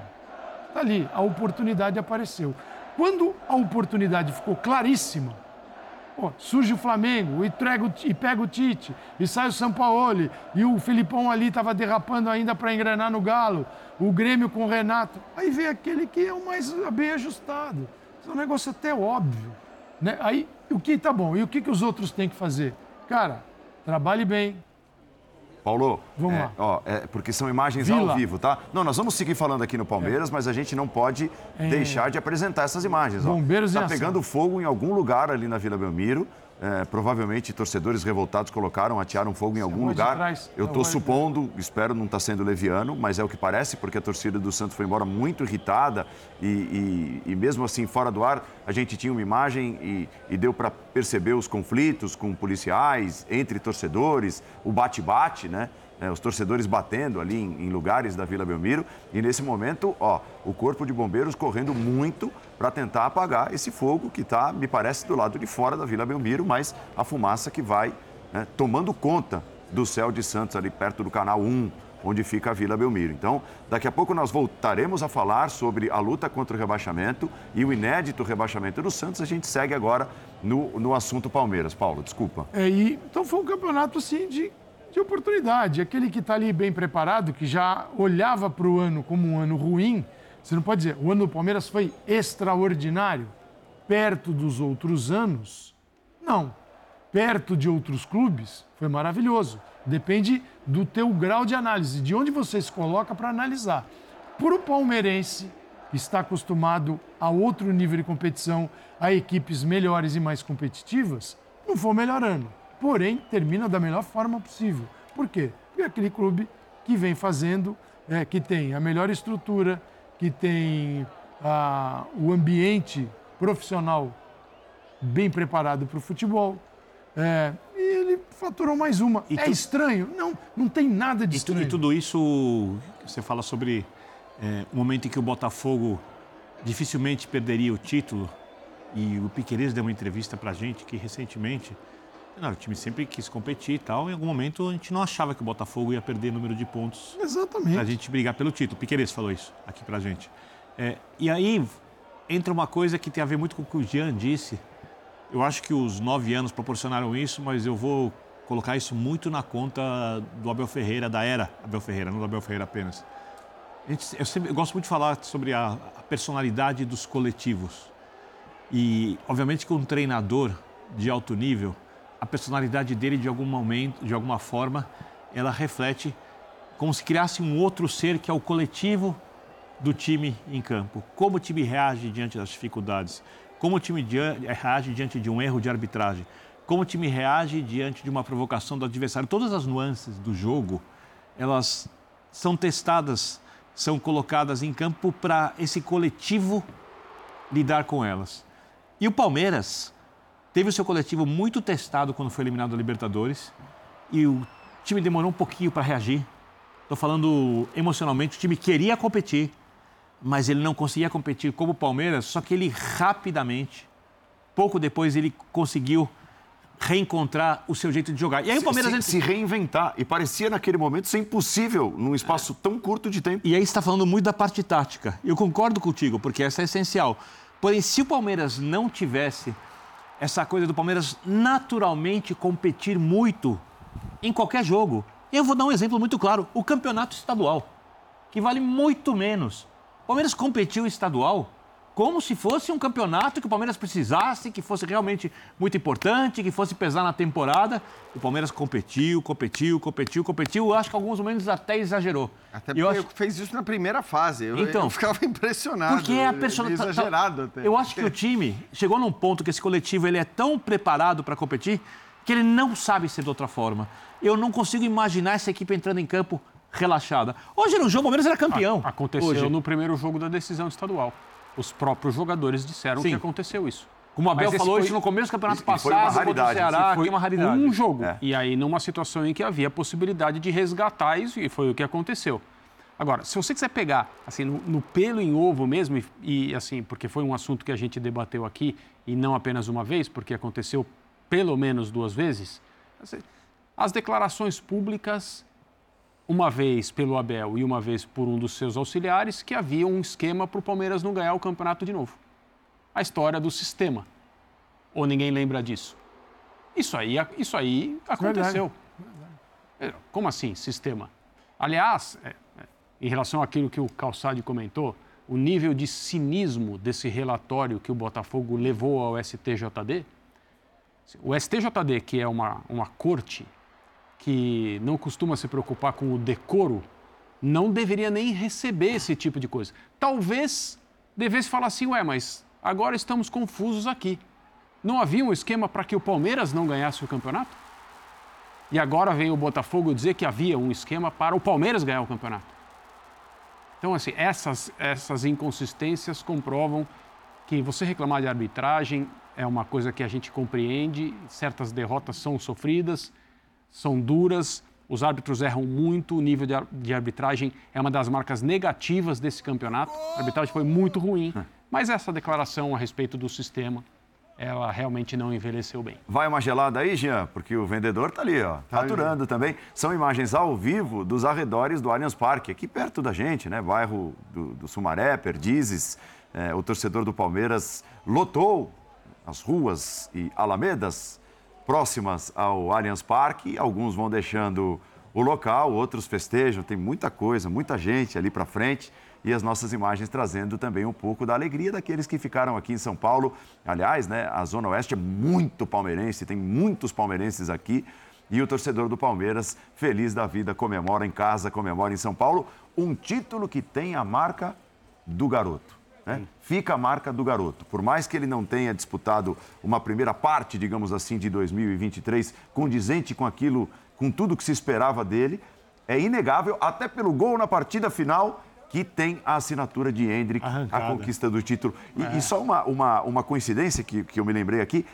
Está ali, a oportunidade apareceu. Quando a oportunidade ficou claríssima, Pô, surge o Flamengo e, entrega o Ti- e pega o Tite, e sai o Sampaoli, e o Filipão ali estava derrapando ainda para engrenar no Galo, o Grêmio com o Renato. Aí vem aquele que é o mais bem ajustado. É um negócio até óbvio. Né? Aí, o que tá bom? E o que, que os outros têm que fazer? Cara, trabalhe bem, Paulo, Vamos é, lá. Ó, é, porque são imagens Vila. ao vivo, tá? Não, nós vamos seguir falando aqui no Palmeiras, mas a gente não pode deixar de apresentar essas imagens. Ó. É. Bombeiros em tá pegando fogo em algum lugar ali na Vila Belmiro. É, provavelmente torcedores revoltados colocaram, atearam fogo em algum rua de lugar. Eu estou supondo, espero não estar sendo leviano, mas é o que parece, porque a torcida do Santos foi embora muito irritada e, e- e mesmo assim, fora do ar, a gente tinha uma imagem e, e deu para perceber os conflitos com policiais, entre torcedores, o bate-bate, né? É, os torcedores batendo ali em, em lugares da Vila Belmiro. E nesse momento, ó, o Corpo de Bombeiros correndo muito para tentar apagar esse fogo que está, me parece, do lado de fora da Vila Belmiro, mas a fumaça que vai né, tomando conta do céu de Santos, ali perto do canal 1, onde fica a Vila Belmiro. Então, daqui a pouco nós voltaremos a falar sobre a luta contra o rebaixamento e o inédito rebaixamento do Santos. A gente segue agora no, no assunto Palmeiras. Paulo, desculpa. É, e, então foi um campeonato assim de, de oportunidade. Aquele que está ali bem preparado, que já olhava para o ano como um ano ruim, você não pode dizer, o ano do Palmeiras foi extraordinário, perto dos outros anos. Não. Perto de outros clubes, foi maravilhoso. Depende do teu grau de análise, de onde você se coloca para analisar. Para o palmeirense, está acostumado a outro nível de competição, a equipes melhores e mais competitivas, não foi o melhor ano. Porém, termina da melhor forma possível. Por quê? Porque é aquele clube que vem fazendo, é, que tem a melhor estrutura, que tem ah, o ambiente profissional bem preparado para o futebol. É, e ele faturou mais uma. É tu- estranho? Não, não tem nada de E, tu- estranho. e tudo isso, você fala sobre é, o momento em que o Botafogo dificilmente perderia o título. E o Piqueires deu uma entrevista pra gente que recentemente, não, o time sempre quis competir e tal. Em algum momento a gente não achava que o Botafogo ia perder número de pontos Exatamente. pra gente brigar pelo título. Piqueires falou isso aqui pra gente. É, e aí entra uma coisa que tem a ver muito com o que o Jean disse. Eu acho que os nove anos proporcionaram isso, mas eu vou colocar isso muito na conta do Abel Ferreira, da era Abel Ferreira, não do Abel Ferreira apenas. Gente- eu, sempre, eu gosto muito de falar sobre a, a personalidade dos coletivos. E, obviamente, que um treinador de alto nível, a personalidade dele, de algum momento, de alguma forma, ela reflete como se criasse um outro ser que é o coletivo do time em campo. Como o time reage diante das dificuldades, como o time reage diante de um erro de arbitragem, como o time reage diante de uma provocação do adversário. Todas as nuances do jogo, elas são testadas, são colocadas em campo para esse coletivo lidar com elas. E o Palmeiras teve o seu coletivo muito testado quando foi eliminado da Libertadores e o time demorou um pouquinho para reagir. Estou falando emocionalmente, o time queria competir, mas ele não conseguia competir como o Palmeiras, só que ele rapidamente, pouco depois, ele conseguiu reencontrar o seu jeito de jogar. E aí o Palmeiras... se, entra- se reinventar. E parecia naquele momento ser impossível num espaço tão curto de tempo. E aí está falando muito da parte tática. Eu concordo contigo, porque essa é essencial. Porém, se o Palmeiras não tivesse essa coisa do Palmeiras naturalmente competir muito em qualquer jogo, eu vou dar um exemplo muito claro: o campeonato estadual, que vale muito menos. O Palmeiras competiu estadual como se fosse um campeonato que o Palmeiras precisasse, que fosse realmente muito importante, que fosse pesar na temporada. O Palmeiras competiu, competiu, competiu, competiu. Eu acho que em alguns momentos até exagerou. Até E eu porque acho- fez isso na primeira fase. Eu, Então, eu ficava impressionado. porque é a meio personalidade. Exagerado até. Eu acho que o time chegou num ponto que esse coletivo ele é tão preparado para competir que ele não sabe ser de outra forma. Eu não consigo imaginar essa equipe entrando em campo relaxada. Hoje no jogo, o Palmeiras era campeão. Aconteceu Hoje. no primeiro jogo da decisão estadual. Os próprios jogadores disseram Sim. que aconteceu isso. Como o Abel Mas falou foi- isso no começo do campeonato e foi uma passado Ceará, Foi é uma raridade. um jogo. É. E aí, numa situação em que havia possibilidade de resgatar isso, e foi o que aconteceu. Agora, se você quiser pegar, assim, no, no pelo em ovo mesmo, e, e, assim, porque foi um assunto que a gente debateu aqui, e não apenas uma vez, porque aconteceu pelo menos duas vezes, assim, as declarações públicas, uma vez pelo Abel e uma vez por um dos seus auxiliares, que havia um esquema para o Palmeiras não ganhar o campeonato de novo. A história do sistema. Ou ninguém lembra disso? Isso aí, isso aí aconteceu. É, Como assim, sistema? Aliás, é, é, em relação àquilo que o Calçade comentou, o nível de cinismo desse relatório que o Botafogo levou ao STJD. O STJD, que é uma, uma corte que não costuma se preocupar com o decoro, não deveria nem receber esse tipo de coisa. Talvez devesse falar assim, ué, mas agora estamos confusos aqui. Não havia um esquema para que o Palmeiras não ganhasse o campeonato? E agora vem o Botafogo dizer que havia um esquema para o Palmeiras ganhar o campeonato. Então, assim, essas, essas inconsistências comprovam que você reclamar de arbitragem é uma coisa que a gente compreende, certas derrotas são sofridas, são duras, os árbitros erram muito, o nível de arbitragem é uma das marcas negativas desse campeonato. A arbitragem foi muito ruim, mas essa declaração a respeito do sistema ela realmente não envelheceu bem. Vai uma gelada aí, Jean? Porque o vendedor está ali, ó, tá faturando aí. também. São imagens ao vivo dos arredores do Allianz Parque, aqui perto da gente, né? Bairro do, do Sumaré, Perdizes. É, o torcedor do Palmeiras lotou as ruas e alamedas próximas ao Allianz Parque. Alguns vão deixando o local, outros festejam. Tem muita coisa, muita gente ali para frente e as nossas imagens trazendo também um pouco da alegria daqueles que ficaram aqui em São Paulo. Aliás, né, a Zona Oeste é muito palmeirense, tem muitos palmeirenses aqui. E o torcedor do Palmeiras, feliz da vida, comemora em casa, comemora em São Paulo, um título que tem a marca do garoto. Né? Fica a marca do garoto. Por mais que ele não tenha disputado uma primeira parte, digamos assim, de 2023 condizente com aquilo, com tudo que se esperava dele, é inegável, até pelo gol na partida final, que tem a assinatura de Hendrick, Arrancada. a conquista do título. E, é. e só uma, uma, uma coincidência que, que eu me lembrei aqui,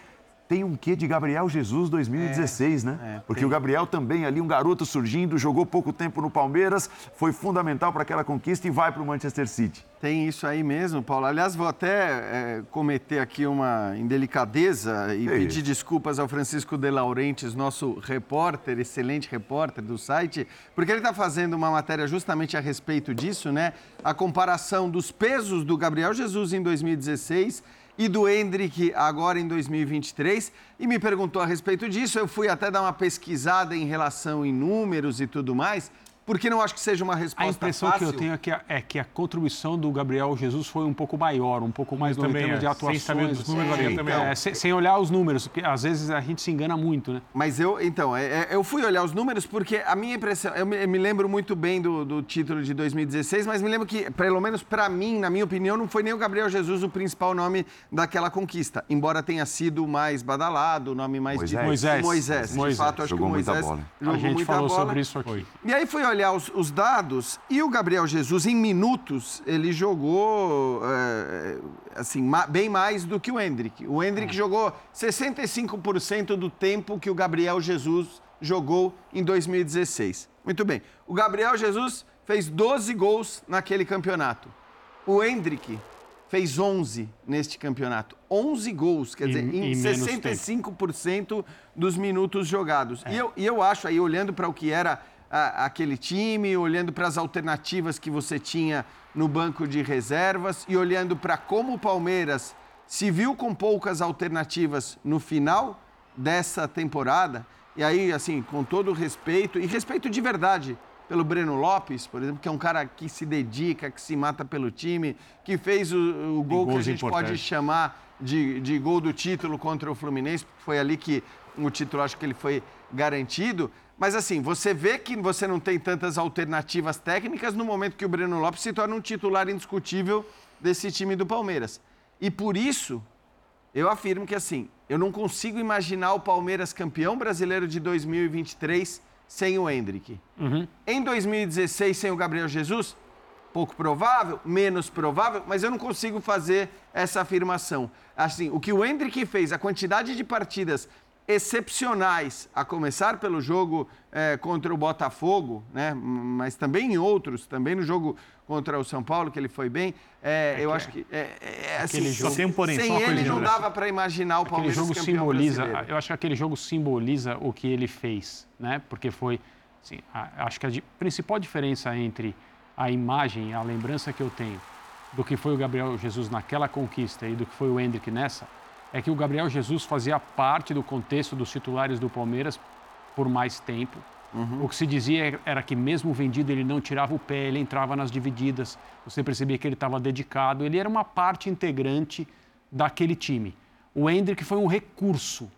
tem um quê de Gabriel Jesus 2016, é, né? É, Porque tem. o Gabriel também ali, um garoto surgindo, jogou pouco tempo no Palmeiras, foi fundamental para aquela conquista e vai para o Manchester City. Tem isso aí mesmo, Paulo. Aliás, vou até é, cometer aqui uma indelicadeza e pedir isso? desculpas ao Francisco de Laurentiis, nosso repórter, excelente repórter do site, porque ele está fazendo uma matéria justamente a respeito disso, né? A comparação dos pesos do Gabriel Jesus em 2016 e do Hendrick agora em 2023 e me perguntou a respeito disso. Eu fui até dar uma pesquisada em relação em números e tudo mais porque não acho que seja uma resposta A impressão fácil. que eu tenho é que, a, é que a contribuição do Gabriel Jesus foi um pouco maior, um pouco mais no termos é. de atuações. Sem, dos números, é, então, é, sem, sem, olhar os números, porque às vezes a gente se engana muito, né? Mas eu, então, é, é eu fui olhar os números porque a minha impressão, eu me, eu me lembro muito bem do, do, título de 2016, mas me lembro que, pelo menos para mim, na minha opinião, não foi nem o Gabriel Jesus o principal nome daquela conquista, embora tenha sido mais badalado, o nome mais Moisés. De, Moisés. Moisés. Moisés. De fato, acho Jogou que o Moisés. Muita bola. A gente falou bola. sobre isso aqui. E aí fui olhar os, os dados e o Gabriel Jesus, em minutos, ele jogou é, assim, bem mais do que o Hendrick. O Hendrick é. jogou 65% do tempo que o Gabriel Jesus jogou em 2016. Muito bem. O Gabriel Jesus fez 12 gols naquele campeonato. O Hendrick fez 11 neste campeonato. 11 gols, quer dizer, em, em 65% dos minutos jogados. É. E, eu, e eu acho aí, olhando para o que era a, aquele time, olhando para as alternativas que você tinha no banco de reservas e olhando para como o Palmeiras se viu com poucas alternativas no final dessa temporada. E aí, assim, com todo respeito, e respeito de verdade pelo Breno Lopes, por exemplo, que é um cara que se dedica, que se mata pelo time, que fez o, o gol que a gente pode chamar de, de gol do título contra o Fluminense, foi ali que o título acho que ele foi garantido. Mas assim, você vê que você não tem tantas alternativas técnicas no momento que o Breno Lopes se torna um titular indiscutível desse time do Palmeiras. E por isso, eu afirmo que assim, eu não consigo imaginar o Palmeiras campeão brasileiro de 2023 sem o Hendrick. Uhum. Em 2016, sem o Gabriel Jesus, pouco provável, menos provável, mas eu não consigo fazer essa afirmação. Assim, o que o Hendrick fez, a quantidade de partidas excepcionais, a começar pelo jogo é, contra o Botafogo, né? mas também em outros, também no jogo contra o São Paulo, que ele foi bem. É, é eu que acho que. É, é assim, jogo, sem, porém, sem ele não dava para imaginar o Palmeiras aquele jogo simboliza, Eu acho que aquele jogo simboliza o que ele fez, né? porque foi. Assim, a, acho que a principal diferença entre a imagem, a lembrança que eu tenho do que foi o Gabriel Jesus naquela conquista e do que foi o Hendrick nessa é que o Gabriel Jesus fazia parte do contexto dos titulares do Palmeiras por mais tempo. O que se dizia era que, mesmo vendido, ele não tirava o pé, ele entrava nas divididas, você percebia que ele estava dedicado, ele era uma parte integrante daquele time. O Hendrick foi um recurso,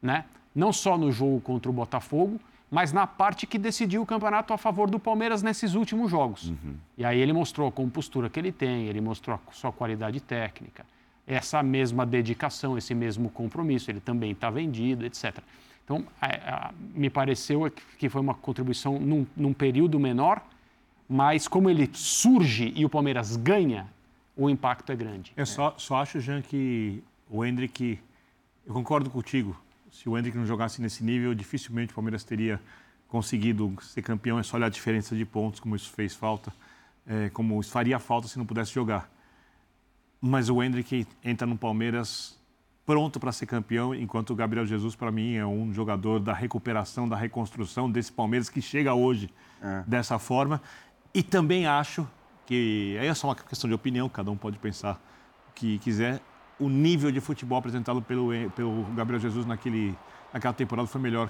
né? não só no jogo contra o Botafogo, mas na parte que decidiu o campeonato a favor do Palmeiras nesses últimos jogos. E aí ele mostrou a compostura que ele tem, ele mostrou a sua qualidade técnica, essa mesma dedicação, esse mesmo compromisso. Ele também está vendido, etc. Então, é, é, me pareceu que foi uma contribuição num, num período menor, mas como ele surge e o Palmeiras ganha, o impacto é grande. Eu só, só acho, Jean, que o Hendrick. Eu concordo contigo. Se o Hendrick não jogasse nesse nível, dificilmente o Palmeiras teria conseguido ser campeão. É só olhar a diferença de pontos, como isso fez falta, é, como isso faria falta se não pudesse jogar. Mas o Hendrick entra no Palmeiras pronto para ser campeão, enquanto o Gabriel Jesus, para mim, é um jogador da recuperação, da reconstrução desse Palmeiras que chega hoje é. dessa forma. E também acho que, aí é só uma questão de opinião, cada um pode pensar o que quiser, o nível de futebol apresentado pelo, pelo Gabriel Jesus naquele, naquela temporada foi melhor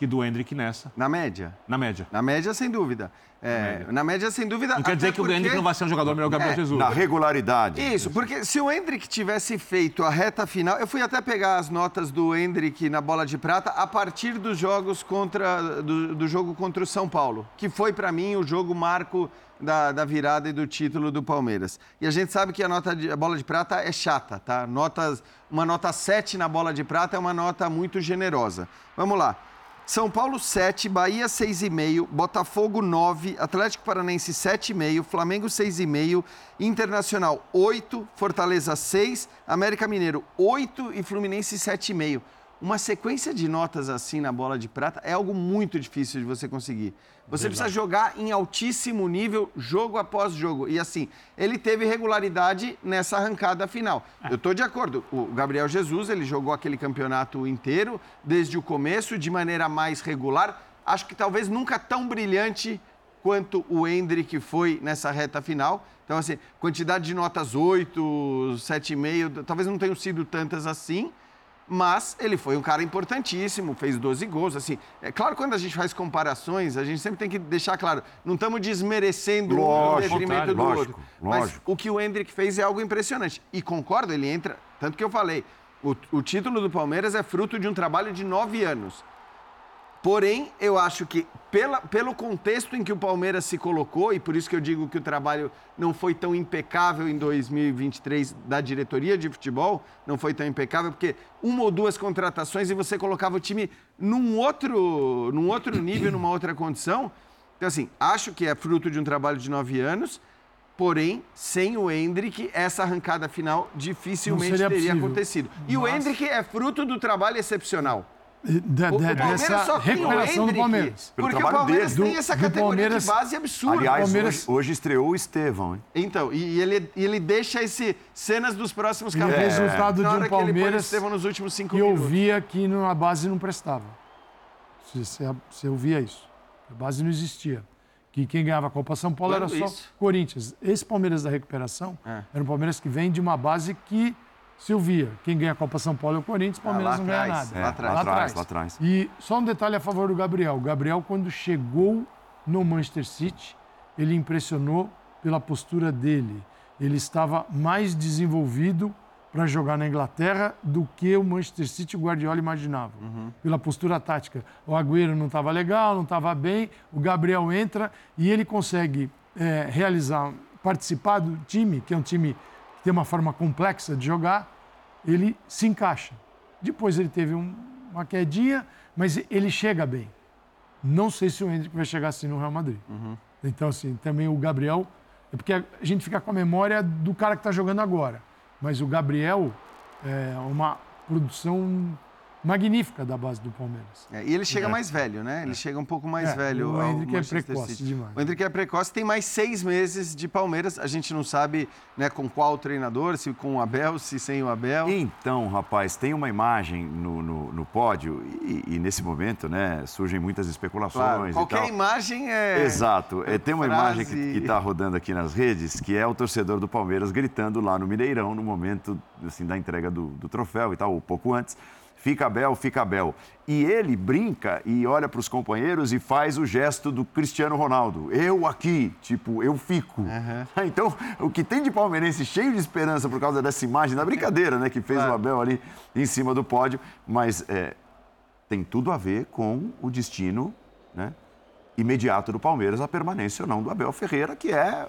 que do Hendrick nessa. Na média? Na média. Na média, sem dúvida. É, na, média. na, média. sem dúvida. Não quer dizer que porque... o Hendrick não vai ser um jogador melhor que o Gabriel é, Jesus. Na regularidade. Isso, porque se o Hendrick tivesse feito a reta final. Eu fui até pegar as notas do Hendrick na bola de prata a partir dos jogos contra. do, do jogo contra o São Paulo, que foi, para mim, o jogo marco da, da, virada e do título do Palmeiras. E a gente sabe que a nota de a bola de prata é chata, tá? Notas, uma nota 7 na bola de prata é uma nota muito generosa. Vamos lá. São Paulo 7, Bahia 6,5, Botafogo 9, Atlético Paranense 7,5, Flamengo 6,5, Internacional 8, Fortaleza 6, América Mineiro 8 e Fluminense 7,5 uma sequência de notas assim na bola de prata é algo muito difícil de você conseguir. Você Verdade. precisa jogar em altíssimo nível, jogo após jogo. E assim, ele teve regularidade nessa arrancada final. É. Eu estou de acordo. O Gabriel Jesus, ele jogou aquele campeonato inteiro, desde o começo, de maneira mais regular. Acho que talvez nunca tão brilhante quanto o Hendrick foi nessa reta final. Então, assim, quantidade de notas 8, 7,5, talvez não tenham sido tantas assim mas ele foi um cara importantíssimo, fez 12 gols, assim. É claro, quando a gente faz comparações, a gente sempre tem que deixar claro, não estamos desmerecendo lógico, um detrimento do lógico, outro. Lógico. Mas o que o Hendrick fez é algo impressionante. E concordo, ele entra, tanto que eu falei, o, o título do Palmeiras é fruto de um trabalho de nove anos. Porém, eu acho que pela, pelo contexto em que o Palmeiras se colocou, e por isso que eu digo que o trabalho não foi tão impecável em 2023 da diretoria de futebol, não foi tão impecável, porque uma ou duas contratações e você colocava o time num outro, num outro nível, numa outra condição. Então, assim, acho que é fruto de um trabalho de nove anos, porém, sem o Hendrick, essa arrancada final dificilmente teria possível. acontecido. E Mas... o Hendrick é fruto do trabalho excepcional. Da, da, dessa recuperação do Palmeiras. Pelo porque o Palmeiras dele. tem essa do, categoria Palmeiras, de base absurda. Aliás, Palmeiras... hoje, hoje, estreou o Estevão, hein? Então, e, e ele, ele deixa esse cenas dos próximos capítulos. O resultado de um Palmeiras Estevão nos últimos cinco que minutos. eu via que a base não prestava. Você, você ouvia isso. A base não existia. Que quem ganhava a Copa São Paulo Quando era só isso? Corinthians. Esse Palmeiras da recuperação é. era um Palmeiras que vem de uma base que Silvia, quem ganha a Copa São Paulo é o Corinthians, o Palmeiras ah, não ganha nada. É, lá, atrás. lá atrás. Lá atrás. E só um detalhe a favor do Gabriel. O Gabriel, quando chegou no Manchester City, ele impressionou pela postura dele. Ele estava mais desenvolvido para jogar na Inglaterra do que o Manchester City e o Guardiola imaginavam. Uhum. Pela postura tática. O Agüero não estava legal, não estava bem, o Gabriel entra e ele consegue é, realizar, participar do time, que é um time que tem uma forma complexa de jogar, ele se encaixa. Depois ele teve um, uma quedinha, mas ele chega bem. Não sei se o Hendrick vai chegar assim no Real Madrid. Uhum. Então, assim, também o Gabriel. É porque a gente fica com a memória do cara que está jogando agora. Mas o Gabriel é uma produção magnífica da base do Palmeiras. É, e ele chega é. mais velho, né? Ele é. chega um pouco mais é, velho. O Hendrick é precoce City. demais. O Hendrick é precoce, tem mais seis meses de Palmeiras. A gente não sabe né, com qual treinador, se com o Abel, se sem o Abel. Então, rapaz, tem uma imagem no, no, no pódio e, e, nesse momento, né, surgem muitas especulações claro, qualquer imagem é... Exato. É, tem uma frase... imagem que está rodando aqui nas redes, que é o torcedor do Palmeiras gritando lá no Mineirão, no momento assim, da entrega do, do troféu e tal, ou pouco antes fica Abel, fica Abel. E ele brinca e olha para os companheiros e faz o gesto do Cristiano Ronaldo. Eu aqui, tipo, eu fico. Uhum. [LAUGHS] Então, o que tem de palmeirense cheio de esperança por causa dessa imagem, da brincadeira, né, que fez claro. o Abel ali em cima do pódio, mas é, tem tudo a ver com o destino, né, imediato do Palmeiras, a permanência ou não do Abel Ferreira, que é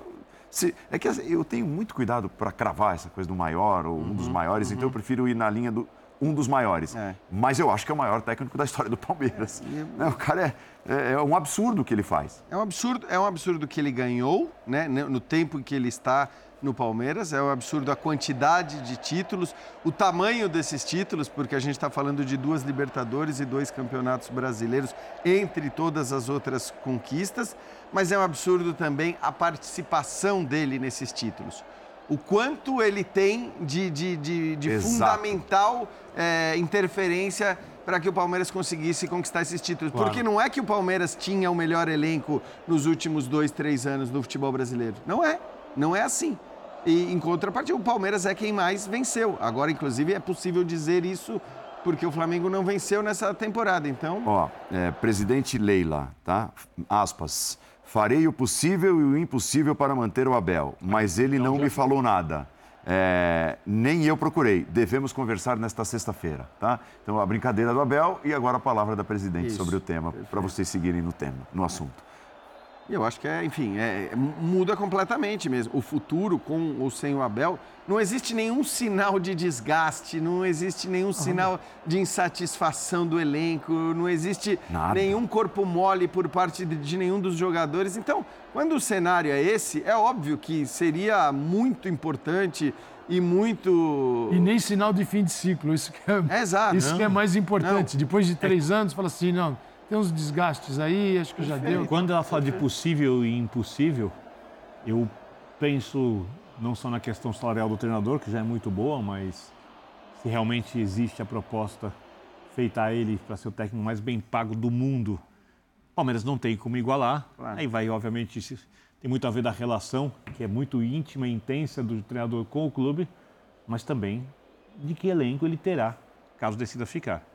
se, é que assim, eu tenho muito cuidado para cravar essa coisa do maior ou um dos uhum, maiores, uhum. então eu prefiro ir na linha do um dos maiores. É. Mas eu acho que é o maior técnico da história do Palmeiras. É, o cara é, é, é, um absurdo o que ele faz. É um absurdo, é um absurdo que ele ganhou, né? No tempo em que ele está no Palmeiras, é um absurdo a quantidade de títulos, o tamanho desses títulos, porque a gente está falando de duas Libertadores e dois campeonatos brasileiros, entre todas as outras conquistas, mas é um absurdo também a participação dele nesses títulos o quanto ele tem de, de, de, de fundamental é, interferência para que o Palmeiras conseguisse conquistar esses títulos. Claro. Porque não é que o Palmeiras tinha o melhor elenco nos últimos dois, três anos do futebol brasileiro. Não é. Não é assim. E em contrapartida, o Palmeiras é quem mais venceu. Agora, inclusive, é possível dizer isso porque o Flamengo não venceu nessa temporada. Então. Ó, é, presidente Leila, tá? Aspas. Farei o possível e o impossível para manter o Abel, mas ele não me falou nada. É, nem eu procurei. Devemos conversar nesta sexta-feira, tá? Então, a brincadeira do Abel e agora a palavra da presidente Isso, sobre o tema, para vocês seguirem no tema, no assunto. Eu acho que é, enfim, é, é, muda completamente mesmo. O futuro com ou sem o Abel, não existe nenhum sinal de desgaste, não existe nenhum sinal de insatisfação do elenco, não existe Nada. nenhum corpo mole por parte de, nenhum dos jogadores. Então, quando o cenário é esse, é óbvio que seria muito importante e muito. E nem sinal de fim de ciclo. Isso que é, é exato. Isso que é mais importante. Não. Depois de três é... anos, fala assim, não tem uns desgastes aí, acho que já deu. Quando ela fala de possível e impossível, eu penso não só na questão salarial do treinador, que já é muito boa, mas se realmente existe a proposta feita a ele para ser o técnico mais bem pago do mundo, o Palmeiras não tem como igualar. Claro. Aí vai, obviamente, tem muito a ver da relação, que é muito íntima e intensa do treinador com o clube, mas também de que elenco ele terá, caso decida ficar.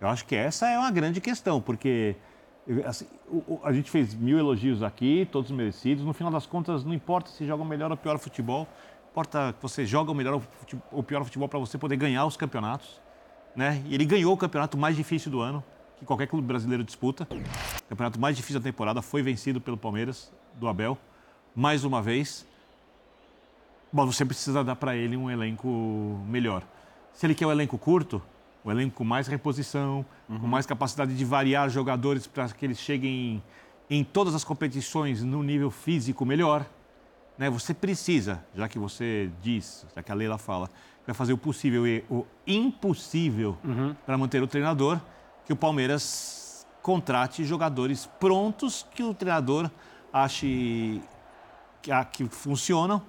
Eu acho que essa é uma grande questão, porque assim, a gente fez mil elogios aqui, todos merecidos. No final das contas, não importa se joga o melhor ou pior futebol, importa que você joga o melhor ou pior futebol para você poder ganhar os campeonatos. Né? E ele ganhou o campeonato mais difícil do ano, que qualquer clube brasileiro disputa. O campeonato mais difícil da temporada foi vencido pelo Palmeiras, do Abel, mais uma vez. Bom, você precisa dar para ele um elenco melhor. Se ele quer um elenco curto, um elenco com mais reposição, uhum. com mais capacidade de variar jogadores para que eles cheguem em, em, todas as competições no nível físico melhor. Né? Você precisa, já que você diz, já que a Leila fala, vai fazer o possível e o impossível uhum. para manter o treinador, que o Palmeiras contrate jogadores prontos que o treinador ache que, que funcionam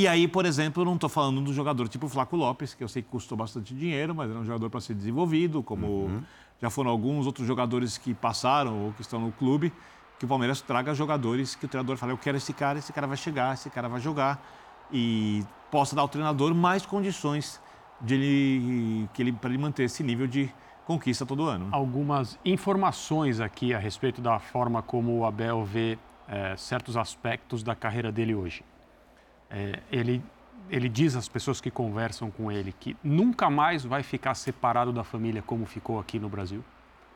e aí, por exemplo, eu não estou falando de um jogador tipo o Flaco Lopes, que eu sei que custou bastante dinheiro, mas era um jogador para ser desenvolvido, como uhum. já foram alguns outros jogadores que passaram ou que estão no clube, que o Palmeiras traga jogadores que o treinador fala, eu quero esse cara, esse cara vai chegar, esse cara vai jogar, e possa dar ao treinador mais condições de ele, que ele, para ele manter esse nível de conquista todo ano. Algumas informações aqui a respeito da forma como o Abel vê é, certos aspectos da carreira dele hoje. É, ele, ele diz às pessoas que conversam com ele que nunca mais vai ficar separado da família como ficou aqui no Brasil,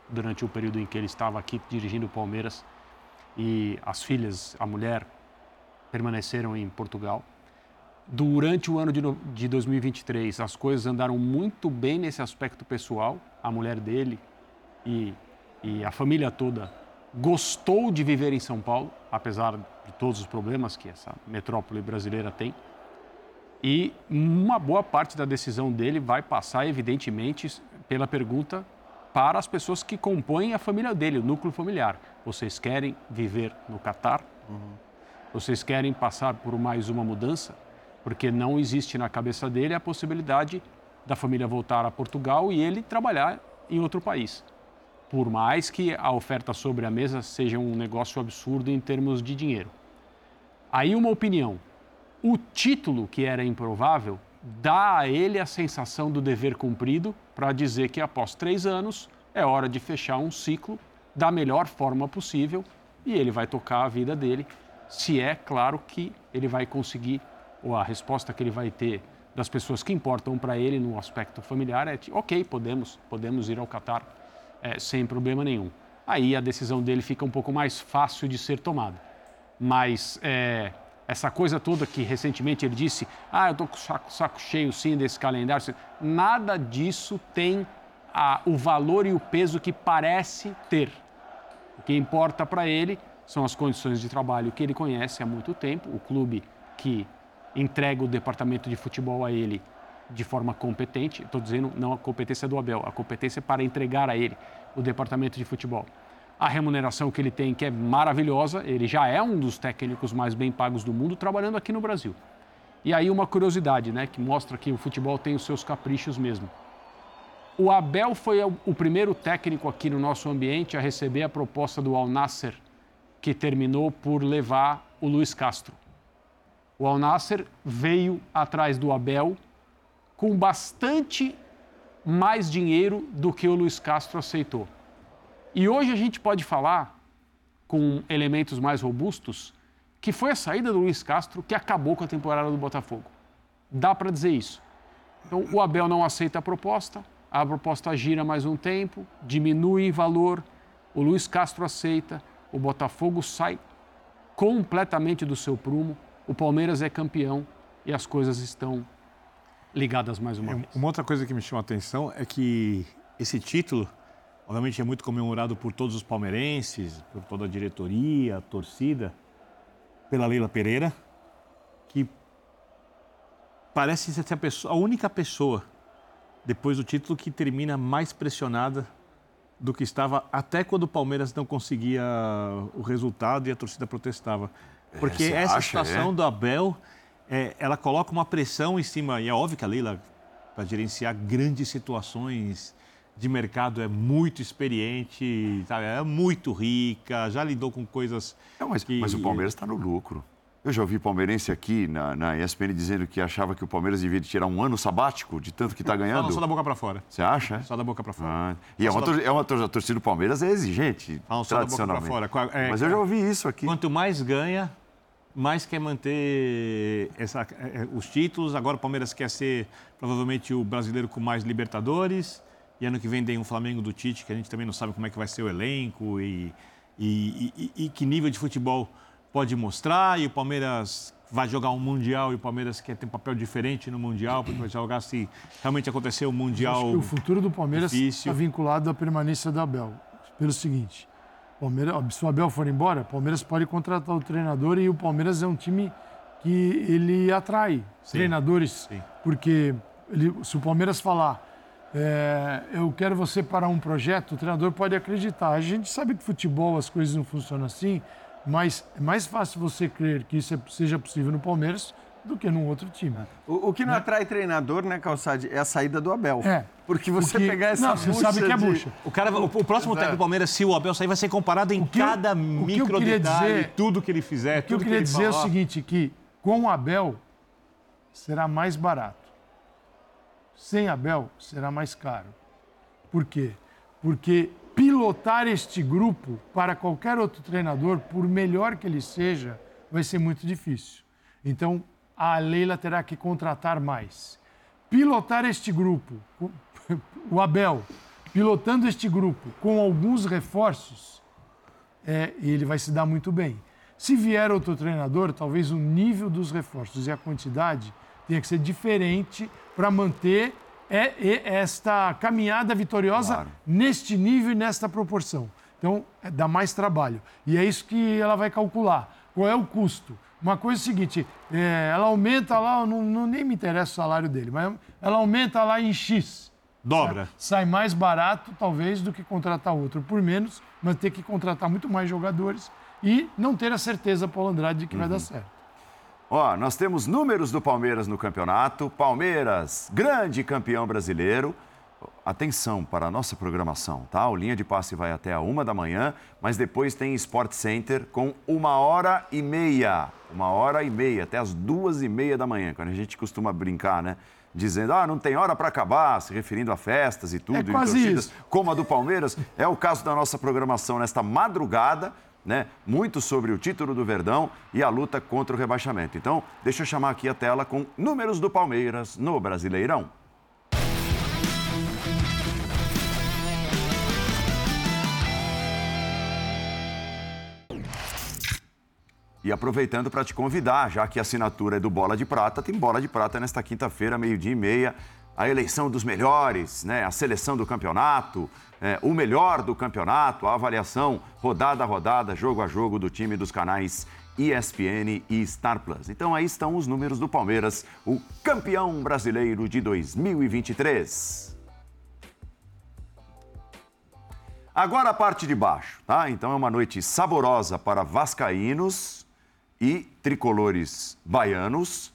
durante o período em que ele estava aqui dirigindo o Palmeiras e as filhas, a mulher, permaneceram em Portugal. Durante o ano de, de 2023, as coisas andaram muito bem nesse aspecto pessoal. A mulher dele e, e a família toda gostou de viver em São Paulo, apesar de todos os problemas que essa metrópole brasileira tem. E uma boa parte da decisão dele vai passar, evidentemente, pela pergunta para as pessoas que compõem a família dele, o núcleo familiar. Vocês querem viver no Catar? Uhum. Vocês querem passar por mais uma mudança? Porque não existe na cabeça dele a possibilidade da família voltar a Portugal e ele trabalhar em outro país por mais que a oferta sobre a mesa seja um negócio absurdo em termos de dinheiro. Aí uma opinião. O título que era improvável dá a ele a sensação do dever cumprido para dizer que após três anos é hora de fechar um ciclo da melhor forma possível e ele vai tocar a vida dele, se é claro que ele vai conseguir, ou a resposta que ele vai ter das pessoas que importam para ele no aspecto familiar é: ok, podemos, podemos ir ao Catar é, sem problema nenhum. Aí a decisão dele fica um pouco mais fácil de ser tomada. Mas é, essa coisa toda que recentemente ele disse: ah, eu estou com o saco, saco, cheio sim desse calendário, nada disso tem a, o valor e o peso que parece ter. O que importa para ele são as condições de trabalho que ele conhece há muito tempo, o clube que entrega o departamento de futebol a ele de forma competente. Estou dizendo não a competência do Abel, a competência para entregar a ele o departamento de futebol. A remuneração que ele tem, que é maravilhosa, ele já é um dos técnicos mais bem pagos do mundo trabalhando aqui no Brasil. E aí uma curiosidade, né, que mostra que o futebol tem os seus caprichos mesmo. O Abel foi o primeiro técnico aqui no nosso ambiente a receber a proposta do Al Nasser, que terminou por levar o Luiz Castro. O Al Nasser veio atrás do Abel com bastante mais dinheiro do que o Luiz Castro aceitou. E hoje a gente pode falar, com elementos mais robustos, que foi a saída do Luiz Castro que acabou com a temporada do Botafogo. Dá para dizer isso. Então, o Abel não aceita a proposta, a proposta gira mais um tempo, diminui em valor, o Luiz Castro aceita, o Botafogo sai completamente do seu prumo, o Palmeiras é campeão e as coisas estão ligadas mais uma vez. Uma outra coisa que me chama a atenção é que esse título, obviamente, é muito comemorado por todos os palmeirenses, por toda a diretoria, a torcida, pela Leila Pereira, que parece ser a, pessoa, a única pessoa, depois do título, que termina mais pressionada do que estava até quando o Palmeiras não conseguia o resultado e a torcida protestava. Porque é, essa acha, situação é? do Abel é, ela coloca uma pressão em cima, e é óbvio que a Leila, para gerenciar grandes situações de mercado, é muito experiente, sabe? é muito rica, já lidou com coisas. É, mas, que... mas o Palmeiras está no lucro. Eu já ouvi palmeirense aqui na, na ESPN dizendo que achava que o Palmeiras devia tirar um ano sabático de tanto que está ganhando. Fala só da boca para fora. Você acha? Só da boca para fora. Ah, e é uma, da... é uma, a torcida do Palmeiras é exigente, Fala só tradicionalmente. Da boca pra fora. É, Mas eu já ouvi isso aqui. Quanto mais ganha, mais quer manter essa, é, é, os títulos. Agora o Palmeiras quer ser provavelmente o brasileiro com mais Libertadores. E ano que vem tem um Flamengo do Tite, que a gente também não sabe como é que vai ser o elenco e, e, e, e que nível de futebol pode mostrar. E o Palmeiras vai jogar um Mundial e o Palmeiras quer ter um papel diferente no Mundial, porque vai jogar se realmente acontecer o um Mundial. o futuro do Palmeiras está vinculado à permanência da Abel. Pelo seguinte, Palmeiras, se o Abel for embora, o Palmeiras pode contratar o treinador e o Palmeiras é um time que ele atrai sim, treinadores. Sim. Porque ele, se o Palmeiras falar, é, eu quero você para um projeto, o treinador pode acreditar. A gente sabe que futebol as coisas não funcionam assim, mas é mais fácil você crer que isso é, seja possível no Palmeiras do que num outro time. O, o que não né? atrai treinador, né, Calçade, é a saída do Abel. É. Porque você Porque, pegar essa Não, você sabe que é bucha. O, cara, o, o próximo técnico do Palmeiras, se o Abel sair, vai ser comparado em cada eu, micro detalhe, dizer, tudo que ele fizer, O que eu queria que dizer falar. é o seguinte, que com o Abel será mais barato. Sem Abel será mais caro. Por quê? Porque pilotar este grupo para qualquer outro treinador, por melhor que ele seja, vai ser muito difícil. Então, a Leila terá que contratar mais. Pilotar este grupo, [LAUGHS] o Abel, pilotando este grupo com alguns reforços, é, ele vai se dar muito bem. Se vier outro treinador, talvez o nível dos reforços e a quantidade tenha que ser diferente para manter é, é, esta caminhada vitoriosa claro. neste nível e nesta proporção. Então, é, dá mais trabalho. E é isso que ela vai calcular. Qual é o custo? Uma coisa é o seguinte, é, ela aumenta lá, não, não, nem me interessa o salário dele, mas ela aumenta lá em X. Dobra. Sai mais barato, talvez, do que contratar outro por menos, mas ter que contratar muito mais jogadores e não ter a certeza, Paulo Andrade, de que uhum. vai dar uhum. certo. Ó, nós temos números do Palmeiras no campeonato. Palmeiras, grande campeão brasileiro. Atenção para a nossa programação, tá? O Linha de Passe vai até a uma da manhã, mas depois tem Sport Center com uma hora e meia. Uma hora e meia, até as duas e meia da manhã, quando a gente costuma brincar, né? Dizendo, ah, não tem hora para acabar, se referindo a festas e tudo, é quase torcidas, isso. como a do Palmeiras. É o caso da nossa programação nesta madrugada, né? Muito sobre o título do Verdão e a luta contra o rebaixamento. Então, deixa eu chamar aqui a tela com números do Palmeiras no Brasileirão. E aproveitando para te convidar, já que a assinatura é do Bola de Prata, tem Bola de Prata nesta quinta-feira, meio-dia e meia. A eleição dos melhores, né? a seleção do campeonato, é, o melhor do campeonato, a avaliação rodada a rodada, jogo a jogo do time dos canais ESPN e Star Plus. Então aí estão os números do Palmeiras, o campeão brasileiro de 2023. Agora a parte de baixo, tá? Então é uma noite saborosa para vascaínos e tricolores baianos.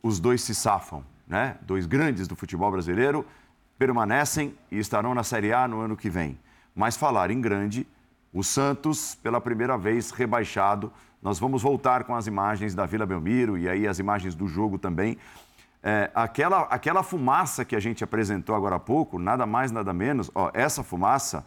Os dois se safam, né? Dois grandes do futebol brasileiro permanecem e estarão na Série A no ano que vem. Mas falar em grande, o Santos, pela primeira vez rebaixado. Nós vamos voltar com as imagens da Vila Belmiro e aí as imagens do jogo também. É, aquela, aquela fumaça que a gente apresentou agora há pouco, nada mais, nada menos, ó, essa fumaça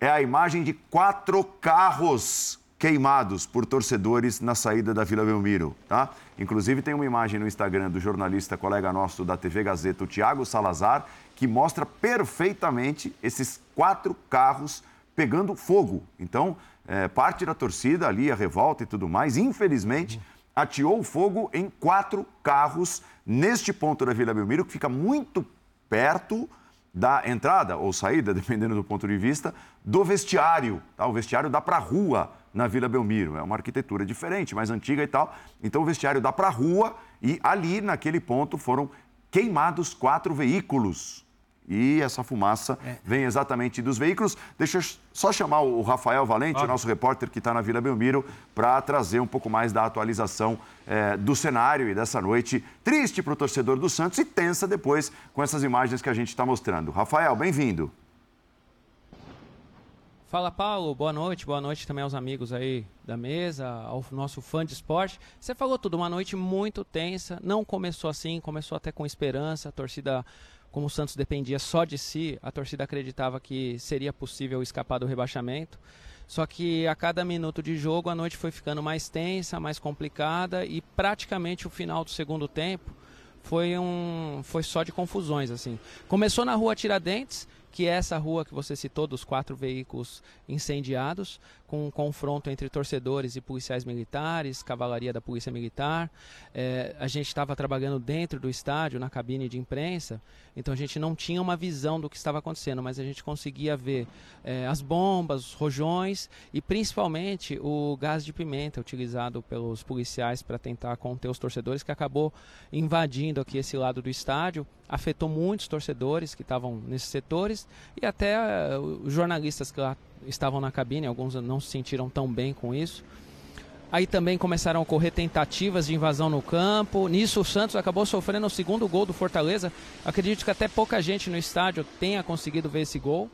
é a imagem de quatro carros queimados por torcedores na saída da Vila Belmiro, tá? Inclusive tem uma imagem no Instagram do jornalista colega nosso da TV Gazeta, o Tiago Salazar, que mostra perfeitamente esses quatro carros pegando fogo. Então, é, parte da torcida ali, a revolta e tudo mais, infelizmente, ateou fogo em quatro carros neste ponto da Vila Belmiro, que fica muito perto da entrada ou saída, [LAUGHS] dependendo do ponto de vista, do vestiário. Tá? O vestiário dá para a rua na Vila Belmiro. É uma arquitetura diferente, mais antiga e tal. Então o vestiário dá para a rua e ali, naquele ponto, foram queimados quatro veículos. E essa fumaça é. vem exatamente dos veículos. Deixa eu só chamar o Rafael Valente, nosso repórter que está na Vila Belmiro, para trazer um pouco mais da atualização é, do cenário e dessa noite triste para o torcedor do Santos e tensa depois com essas imagens que a gente está mostrando. Rafael, bem-vindo. Fala Paulo, boa noite, boa noite também aos amigos aí da mesa, ao nosso fã de esporte. Você falou tudo, uma noite muito tensa, não começou assim, começou até com esperança, a torcida, como o Santos dependia só de si, a torcida acreditava que seria possível escapar do rebaixamento. Só que a cada minuto de jogo a noite foi ficando mais tensa, mais complicada e praticamente o final do segundo tempo foi um foi só de confusões assim. Começou na rua Tiradentes, que é essa rua que você citou dos quatro veículos incendiados, com um confronto entre torcedores e policiais militares, cavalaria da Polícia Militar. É, a gente estava trabalhando dentro do estádio, na cabine de imprensa, então a gente não tinha uma visão do que estava acontecendo, mas a gente conseguia ver é, as bombas, os rojões e principalmente o gás de pimenta utilizado pelos policiais para tentar conter os torcedores, que acabou invadindo aqui esse lado do estádio, afetou muitos torcedores que estavam nesses setores e até uh, os jornalistas que lá estavam na cabine, alguns não se sentiram tão bem com isso. Aí também começaram a ocorrer tentativas de invasão no campo. Nisso o Santos acabou sofrendo o segundo gol do Fortaleza. Acredito que até pouca gente no estádio tenha conseguido ver esse gol.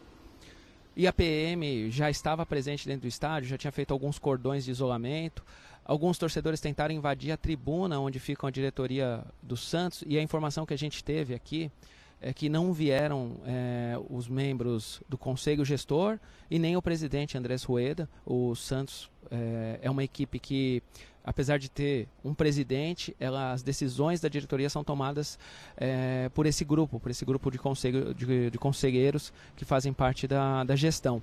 E a PM já estava presente dentro do estádio, já tinha feito alguns cordões de isolamento. Alguns torcedores tentaram invadir a tribuna onde fica a diretoria do Santos. E a informação que a gente teve aqui é que não vieram é, os membros do Conselho Gestor e nem o presidente Andrés Rueda. O Santos é, é uma equipe que, apesar de ter um presidente, ela, as decisões da diretoria são tomadas é, por esse grupo, por esse grupo de, conselho, de, de conselheiros que fazem parte da, da gestão.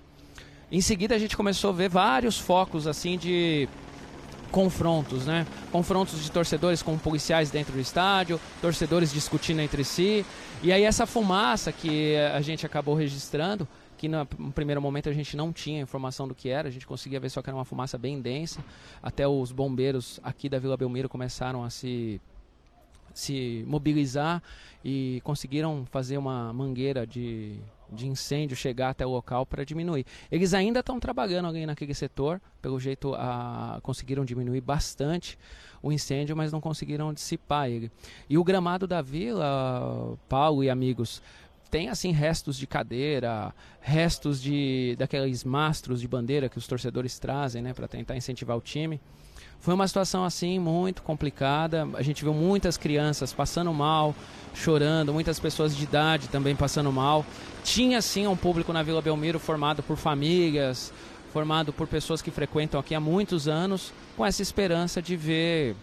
Em seguida, a gente começou a ver vários focos assim de confrontos, né? Confrontos de torcedores com policiais dentro do estádio, torcedores discutindo entre si. E aí essa fumaça que a gente acabou registrando, que no primeiro momento a gente não tinha informação do que era, a gente conseguia ver só que era uma fumaça bem densa. Até os bombeiros aqui da Vila Belmiro começaram a se se mobilizar e conseguiram fazer uma mangueira de de incêndio chegar até o local para diminuir. Eles ainda estão trabalhando ali naquele setor, pelo jeito a, conseguiram diminuir bastante o incêndio, mas não conseguiram dissipar ele. E o gramado da vila, Paulo e amigos, tem assim restos de cadeira, restos de daqueles mastros de bandeira que os torcedores trazem, né, para tentar incentivar o time. Foi uma situação assim muito complicada. A gente viu muitas crianças passando mal, chorando, muitas pessoas de idade também passando mal. Tinha sim um público na Vila Belmiro formado por famílias, formado por pessoas que frequentam aqui há muitos anos, com essa esperança de ver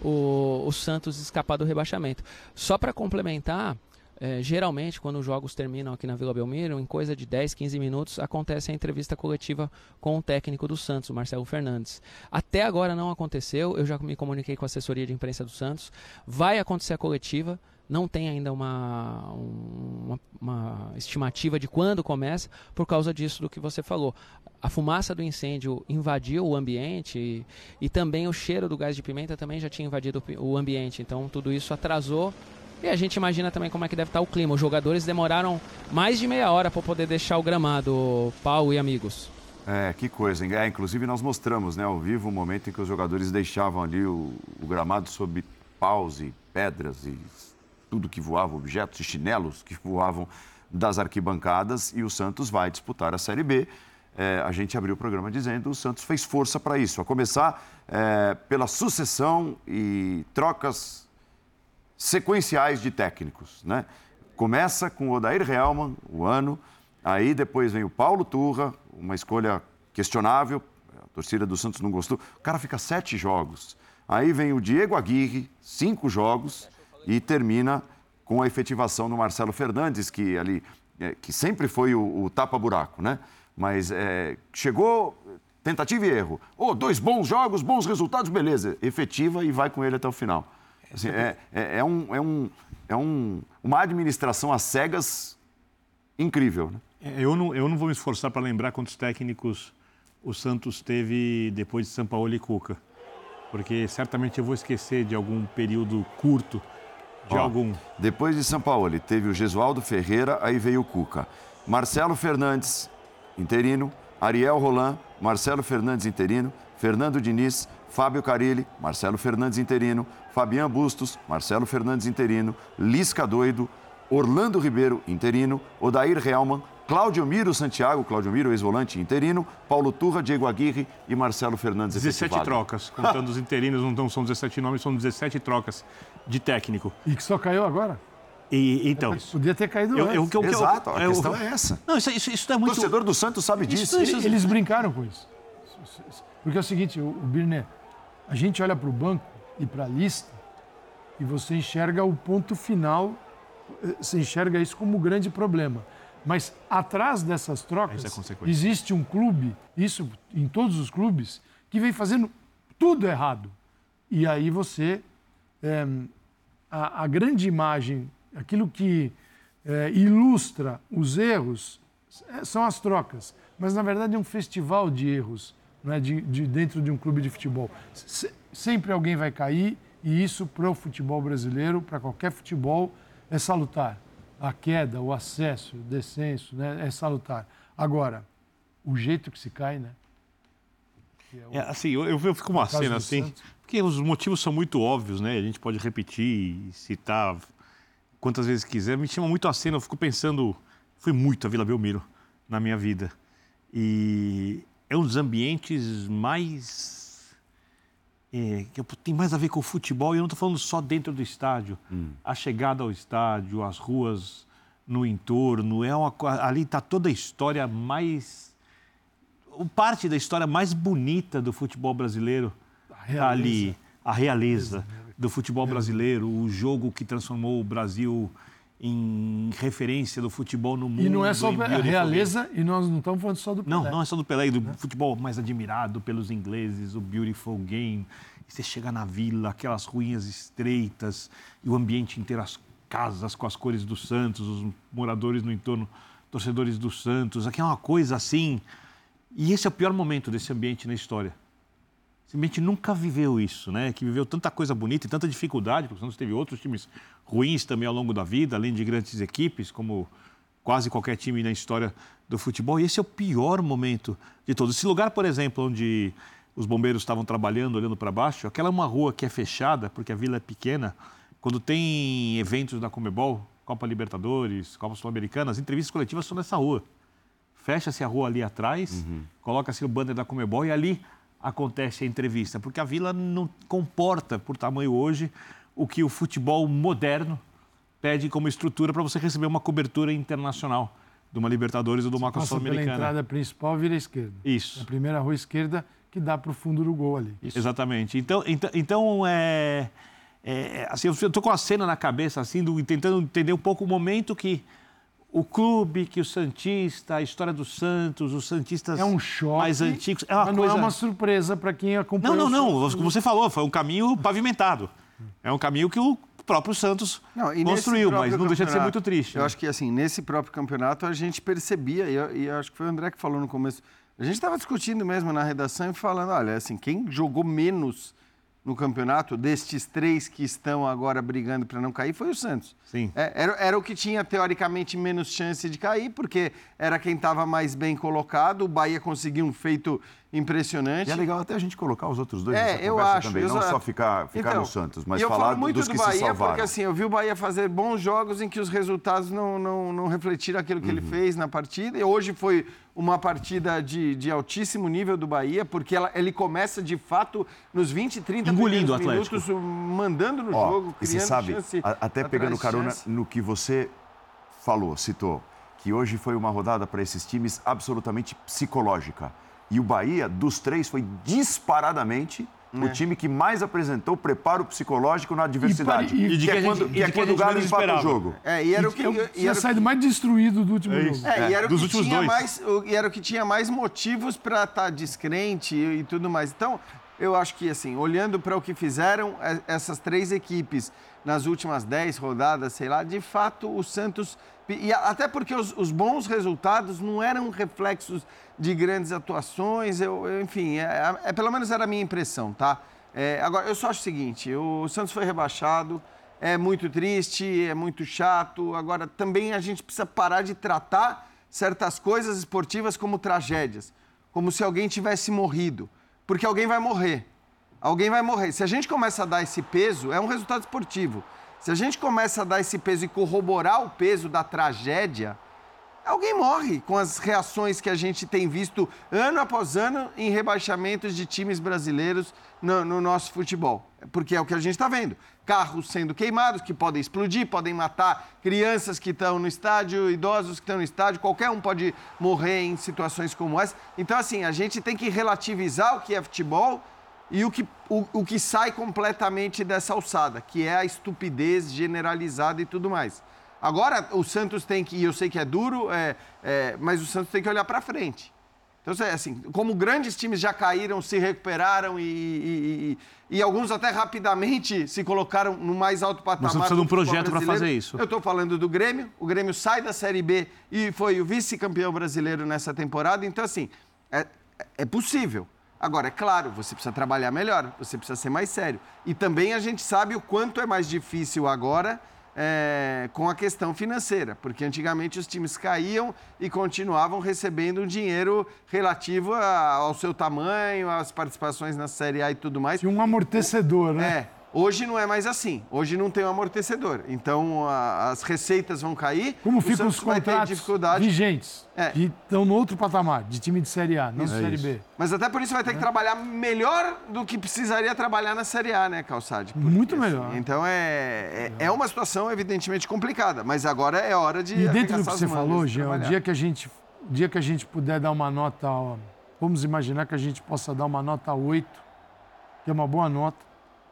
o, o Santos escapar do rebaixamento. Só para complementar, é, geralmente, quando os jogos terminam aqui na Vila Belmiro, em coisa de 10, 15 minutos, acontece a entrevista coletiva com o técnico do Santos, o Marcelo Fernandes. Até agora não aconteceu, eu já me comuniquei com a assessoria de imprensa do Santos. Vai acontecer a coletiva, não tem ainda uma, uma, uma, estimativa de quando começa, por causa disso do que você falou. A fumaça do incêndio invadiu o ambiente e, e também o cheiro do gás de pimenta também já tinha invadido o ambiente, então tudo isso atrasou e a gente imagina também como é que deve estar o clima. Os jogadores demoraram mais de meia hora para poder deixar o gramado, Paulo e amigos. É, que coisa. É, inclusive nós mostramos né, ao vivo o momento em que os jogadores deixavam ali o, o gramado sob paus e pedras e tudo que voava, objetos e chinelos que voavam das arquibancadas e o Santos vai disputar a Série B. É, a gente abriu o programa dizendo o Santos fez força para isso, a começar é, pela sucessão e trocas sequenciais de técnicos. Né? Começa com o Odair Helman, o ano, aí depois vem o Paulo Turra, uma escolha questionável, a torcida do Santos não gostou. O cara fica sete jogos. Aí vem o Diego Aguirre, cinco jogos, e termina com a efetivação do Marcelo Fernandes, que ali é, que sempre foi o, o tapa-buraco, né? Mas é, chegou, tentativa e erro. Oh, dois bons jogos, bons resultados, beleza. Efetiva e vai com ele até o final. Assim, é, é, é, um, é, um, é um, uma administração às cegas incrível. Né? É, eu, não, eu não vou me esforçar para lembrar quantos técnicos o Santos teve depois de São Paulo e Cuca. Porque certamente eu vou esquecer de algum período curto, de Ó, algum. Depois de São Paulo, teve o Gesualdo Ferreira, aí veio o Cuca. Marcelo Fernandes, interino. Ariel Roland, Marcelo Fernandes, interino. Fernando Diniz, Fábio Carilli, Marcelo Fernandes, interino. Fabian Bustos, Marcelo Fernandes interino, Lisca Doido, Orlando Ribeiro interino, Odair Realman, Cláudio Miro Santiago, Cláudio Miro, ex-volante interino, Paulo Turra, Diego Aguirre e Marcelo Fernandes 17 efetivado. trocas, contando os interinos, não são 17 nomes, são 17 trocas de técnico. E que só caiu agora? E, então. Podia ter caído eu, eu, eu, Exato, a questão é essa. Não, isso, isso, isso é muito. O torcedor do Santos sabe disso. Isso, eles brincaram com isso. Porque é o seguinte, o Birner, a gente olha para o banco e para a lista e você enxerga o ponto final, eh, você enxerga isso como um grande problema. Mas atrás dessas trocas é existe um clube, isso em todos os clubes, que vem fazendo tudo errado. E aí você. É, a, a, grande imagem, aquilo que é, ilustra os erros, são as trocas. Mas na verdade é um festival de erros né, de, de, dentro de um clube de futebol. Se, sempre alguém vai cair e isso para o futebol brasileiro, para qualquer futebol, é salutar. A queda, o acesso, o descenso, né, é salutar. Agora, o jeito que se cai, né? É, é assim, eu, eu fico uma cena assim, Santos. porque os motivos são muito óbvios, né? A gente pode repetir e citar quantas vezes quiser. Me chama muito a cena, eu fico pensando, fui muito a Vila Belmiro na minha vida. E é um dos ambientes mais. É, que tem mais a ver com o futebol, e eu não estou falando só dentro do estádio. Hum. A chegada ao estádio, as ruas no entorno, é uma, ali está toda a história mais. Parte da história mais bonita do futebol brasileiro está ali. A realeza do futebol brasileiro, o jogo que transformou o Brasil em referência do futebol no mundo. E não é só a realeza, e nós não estamos falando só do Pelé. Não, não é só do Pelé, do futebol mais admirado pelos ingleses, o Beautiful Game. E você chega na vila, aquelas ruínas estreitas, e o ambiente inteiro, as casas com as cores do Santos, os moradores no entorno, torcedores do Santos. Aqui é uma coisa assim. E esse é o pior momento desse ambiente na história. Ambiente nunca viveu isso, né? Que viveu tanta coisa bonita e tanta dificuldade, porque o Santos teve outros times ruins também ao longo da vida, além de grandes equipes, como quase qualquer time na história do futebol. E esse é o pior momento de todos. Esse lugar, por exemplo, onde os bombeiros estavam trabalhando, olhando para baixo, aquela é uma rua que é fechada, porque a vila é pequena. Quando tem eventos da Comebol, Copa Libertadores, Copa Sul-Americana, as entrevistas coletivas são nessa rua. Fecha-se a rua ali atrás, Uhum. coloca-se o banner da Comebol e ali acontece a entrevista, porque a Vila não comporta, por tamanho hoje, o que o futebol moderno pede como estrutura para você receber uma cobertura internacional de uma Libertadores ou de uma Copa Sul-Americana. entrada principal, vira à esquerda. Isso. A primeira rua esquerda que dá para o fundo do gol ali. Exatamente. Então, então, então é, é, assim, eu estou com a cena na cabeça, assim, do, tentando entender um pouco o momento que o clube, que o Santista, a história do Santos, os Santistas É um choque. mais antigos. É uma mas coisa... não é uma surpresa para quem acompanha Não, não, não. Como você falou, foi um caminho pavimentado. É um caminho que o próprio Santos Não, construiu, mas próprio não deixa de ser muito triste. Eu né? acho que, assim, nesse próprio campeonato a gente percebia, e eu, e eu acho que foi o André que falou no começo, a gente estava discutindo mesmo na redação e falando, olha, assim, quem jogou menos no campeonato, destes três que estão agora brigando para não cair, foi o Santos. Sim. É, era, era o que tinha, teoricamente, menos chance de cair, porque era quem estava mais bem colocado, o Bahia conseguiu um feito impressionante. E é legal até a gente colocar os outros dois É, nessa eu acho. também, eu não só- ficar, ficar Então, no Santos, mas eu falar falo muito dos do que Bahia se salvaram. porque assim, eu vi o Bahia fazer bons jogos em que os resultados não, não, não refletiram aquilo que ele Uhum. fez na partida. E hoje foi uma partida de, de altíssimo nível do Bahia, porque ela- ele começa de fato nos 20, 30 Engolindo o minutos, mandando no Ó, jogo, e você criando sabe, chance. a- até pegando carona chance. no que você falou, citou, que hoje foi uma rodada para esses times absolutamente psicológica. E o Bahia, dos três, foi disparadamente É. o time que mais apresentou preparo psicológico na adversidade. e- e de que que é a quando, gente- e é quando o Galo empata o jogo. É, e era o que. Eu e era tinha o que- saído mais destruído do último É jogo. É, e era dos o que últimos tinha dois. mais, o- e era o que tinha mais motivos para estar descrente e, e tudo mais. Então, eu acho que assim, olhando para o que fizeram é, essas três equipes nas últimas dez rodadas, sei lá, de fato o Santos e até porque os, os bons resultados não eram reflexos de grandes atuações, eu, eu, enfim, é, é- pelo menos era a minha impressão, tá? É, agora, eu só acho o seguinte: o Santos foi rebaixado, é muito triste, é muito chato. Agora, também a gente precisa parar de tratar certas coisas esportivas como tragédias, como se alguém tivesse morrido, porque alguém vai morrer. Alguém vai morrer. Se a gente começa a dar esse peso, é um resultado esportivo. Se a gente começa a dar esse peso e corroborar o peso da tragédia, alguém morre com as reações que a gente tem visto ano após ano em rebaixamentos de times brasileiros no, no nosso futebol. Porque é o que a gente está vendo. Carros sendo queimados, que podem explodir, podem matar crianças que estão no estádio, idosos que estão no estádio, qualquer um pode morrer em situações como essa. Então, assim, a gente tem que relativizar o que é futebol e o que, o, o que sai completamente dessa alçada, que é a estupidez generalizada e tudo mais. Agora, o Santos tem que, e eu sei que é duro, é, é, mas o Santos tem que olhar para frente. Então, assim, como grandes times já caíram, se recuperaram e, e- e- e alguns até rapidamente se colocaram no mais alto patamar. Precisando do de um projeto brasileiro. fazer isso. Eu estou falando do Grêmio. O Grêmio sai da Série B e foi o vice-campeão brasileiro nessa temporada. Então, assim, é, é possível. Agora, é claro, você precisa trabalhar melhor, você precisa ser mais sério. E também a gente sabe o quanto é mais difícil agora é, com a questão financeira, porque antigamente os times caíam e continuavam recebendo um dinheiro relativo a- ao seu tamanho, às participações na Série A e tudo mais. Tinha um amortecedor, né? É, hoje não é mais assim. Hoje não tem um amortecedor. Então a- as receitas vão cair. Como ficam os contratos dificuldade. vigentes, É. que estão no outro patamar, de time de Série A, não de Série B. Mas até por isso vai ter que trabalhar melhor do que precisaria trabalhar na Série A, né, Calçade? Porque, Muito melhor. então é, é, é uma situação evidentemente complicada, mas agora é hora de E dentro do que você falou, Jean, o dia que a gente, dia que a gente puder dar uma nota, ó, vamos imaginar que a gente possa dar uma nota 8, que é uma boa nota,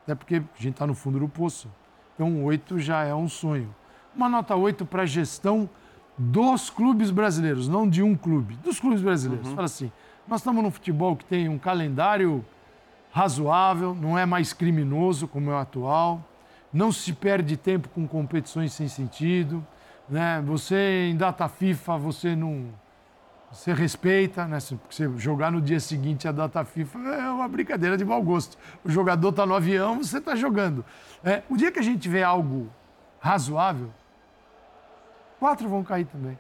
até porque a gente está no fundo do poço. Então 8 já é um sonho. Uma nota 8 para a gestão dos clubes brasileiros, não de um clube, dos clubes brasileiros. Fala assim, nós estamos num futebol que tem um calendário razoável, não é mais criminoso como é o atual, não se perde tempo com competições sem sentido, né? Você em data FIFA você não você respeita, né? Porque jogar no dia seguinte a data FIFA é uma brincadeira de mau gosto. O jogador está no avião, você está jogando. É, o dia que a gente tiver algo razoável, quatro vão cair também.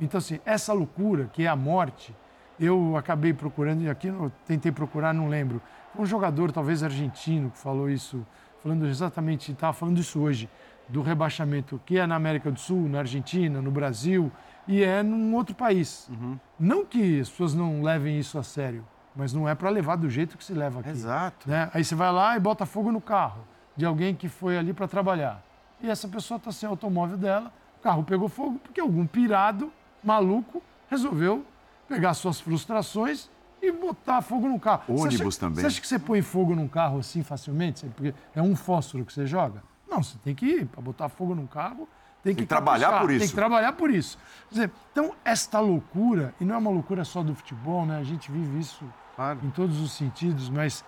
Então, assim, essa loucura que é a morte, eu acabei procurando, e aqui eu tentei procurar, não lembro. Um jogador, talvez argentino, que falou isso. falando exatamente, estava falando isso hoje, do rebaixamento que é na América do Sul, na Argentina, no Brasil e é num outro país. Uhum. Não que as pessoas não levem isso a sério, mas não é para levar do jeito que se leva aqui. Exato. Né? Aí você vai lá e bota fogo no carro de alguém que foi ali para trabalhar. E essa pessoa está sem o automóvel dela, o carro pegou fogo porque algum pirado, maluco, resolveu pegar suas frustrações e botar fogo no carro. Você Ônibus acha- também. Você acha que você põe fogo num carro assim facilmente? Porque é um fósforo que você joga? Não, você tem que ir para botar fogo num carro. Tem que, que trabalhar caprichar, por Tem isso. que trabalhar por isso. Quer dizer, então, esta loucura, e não é uma loucura só do futebol, né? A gente vive isso Claro. em todos os sentidos, mas,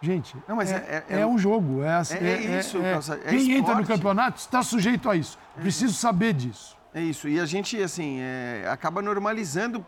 gente, Não, mas é, é- é- é um jogo. É, assim, é- é isso, é quem entra no campeonato está sujeito a isso. Preciso saber disso. É isso. E a gente, assim, é, acaba normalizando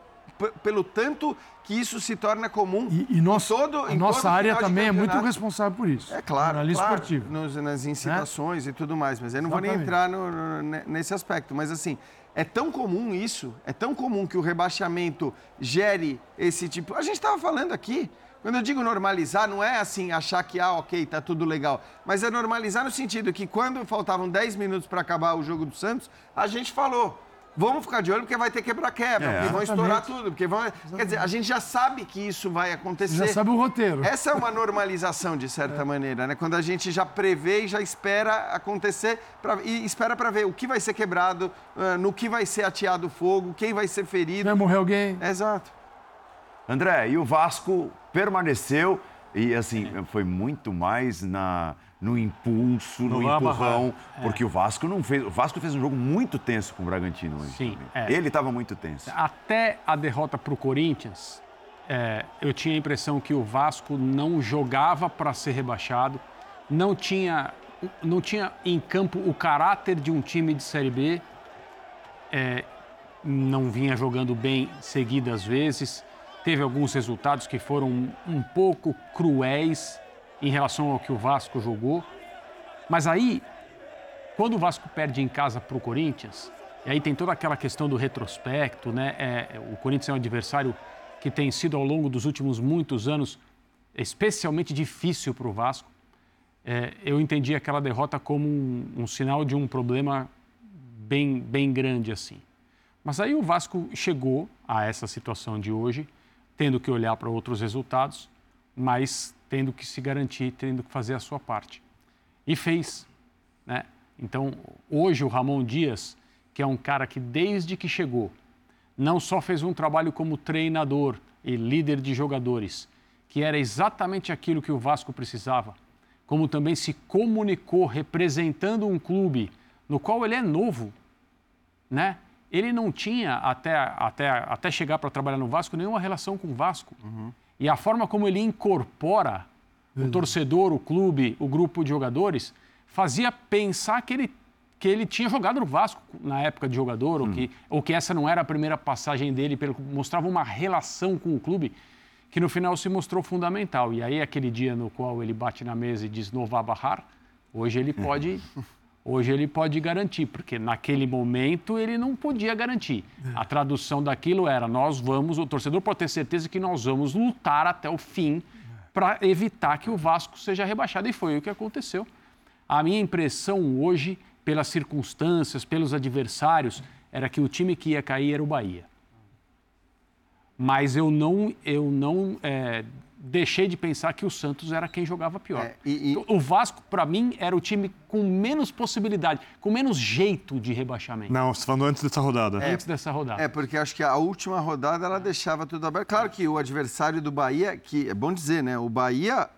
pelo tanto que isso se torna comum. E, e nós, em todo, em nossa área também é muito responsável por isso. É claro, Jornalismo claro esportivo. nos- nas incitações e tudo mais, mas eu não vou nem Exatamente. entrar no- no- ne- nesse aspecto. Mas assim, é tão comum isso, é tão comum que o rebaixamento gere esse tipo. A gente estava falando aqui. Quando eu digo normalizar, não é assim achar que, ah, ok, tá tudo legal. Mas é normalizar no sentido que quando faltavam 10 minutos para acabar o jogo do Santos, a gente falou. Vamos ficar de olho porque vai ter quebra-quebra, É. porque vão Exatamente. estourar tudo. Porque vão... Quer dizer, a gente já sabe que isso vai acontecer. Já sabe o roteiro. Essa é uma normalização, de certa [LAUGHS] maneira, né? Quando a gente já prevê e já espera acontecer pra- e espera para ver o que vai ser quebrado, ah, no que vai ser ateado fogo, quem vai ser ferido. Vai morrer alguém. Exato. André, e o Vasco permaneceu e assim, foi muito mais na no impulso, no, No empurrão, porque o Vasco não fez, o Vasco fez um jogo muito tenso com o Bragantino hoje. Sim, é. Ele estava muito tenso. Até a derrota para o Corinthians, é, eu tinha a impressão que o Vasco não jogava para ser rebaixado, não tinha, não tinha em campo o caráter de um time de Série B, é, não vinha jogando bem seguidas vezes, teve alguns resultados que foram um pouco cruéis em relação ao que o Vasco jogou. Mas aí, quando o Vasco perde em casa para o Corinthians, e aí tem toda aquela questão do retrospecto, né? É, o Corinthians é um adversário que tem sido ao longo dos últimos muitos anos especialmente difícil para o Vasco. É, eu entendi aquela derrota como um, um sinal de um problema bem, bem grande assim. Mas aí o Vasco chegou a essa situação de hoje, tendo que olhar para outros resultados, mas tendo que se garantir, tendo que fazer a sua parte. E fez. Né? Então, hoje o Ramon Dias, que é um cara que desde que chegou, não só fez um trabalho como treinador e líder de jogadores, que era exatamente aquilo que o Vasco precisava, como também se comunicou representando um clube no qual ele é novo, né? Ele não tinha até, até, até chegar para trabalhar no Vasco nenhuma relação com o Vasco. E a forma como ele incorpora o torcedor, o clube, o grupo de jogadores, fazia pensar que ele, que ele tinha jogado no Vasco na época de jogador, ou, que, ou que essa não era a primeira passagem dele, pelo, mostrava uma relação com o clube que no final se mostrou fundamental. E aí, aquele dia no qual ele bate na mesa e diz Nova Barrar, hoje ele [LAUGHS] pode. Hoje ele pode garantir, porque naquele momento ele não podia garantir. A tradução daquilo era: nós vamos, o torcedor pode ter certeza que nós vamos lutar até o fim para evitar que o Vasco seja rebaixado. E foi o que aconteceu. A minha impressão hoje, pelas circunstâncias, pelos adversários, era que o time que ia cair era o Bahia. Mas eu não, eu não é, deixei de pensar que o Santos era quem jogava pior. É, e- e- O Vasco, para mim, era o time com menos possibilidade, com menos jeito de rebaixamento Não, você tá falando antes dessa rodada. antes dessa rodada. É, porque acho que a última rodada ela deixava tudo aberto. Claro que o adversário do Bahia, que é bom dizer, né? O Bahia,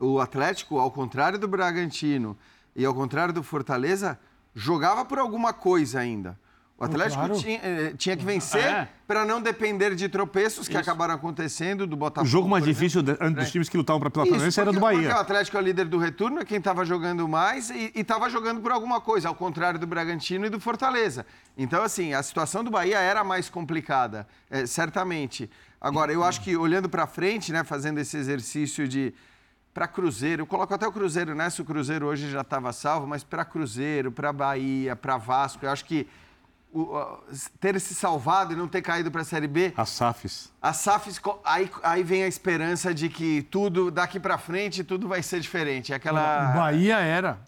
o Atlético, ao contrário do Bragantino e ao contrário do Fortaleza, jogava por alguma coisa ainda. O Atlético claro. tinha, eh, tinha que vencer É. para não depender de tropeços que Isso. acabaram acontecendo do Botafogo. O jogo mais difícil de- antes dos times que lutavam pra- pela permanência era do Porque o Bahia. Atlético é o líder do retorno, é quem estava jogando mais e estava jogando por alguma coisa, ao contrário do Bragantino e do Fortaleza. Então, assim, a situação do Bahia era mais complicada, é, certamente. Agora, eu acho que olhando para frente, né, fazendo esse exercício de para Cruzeiro, eu coloco até o Cruzeiro nessa, o Cruzeiro hoje já estava salvo, mas para Cruzeiro, para Bahia, para Vasco, eu acho que o- a- ter se salvado e não ter caído para a Série B, As SAFs. a SAFs, aí, aí vem a esperança de que tudo, daqui para frente, tudo vai ser diferente. É Aquela... O Bahia era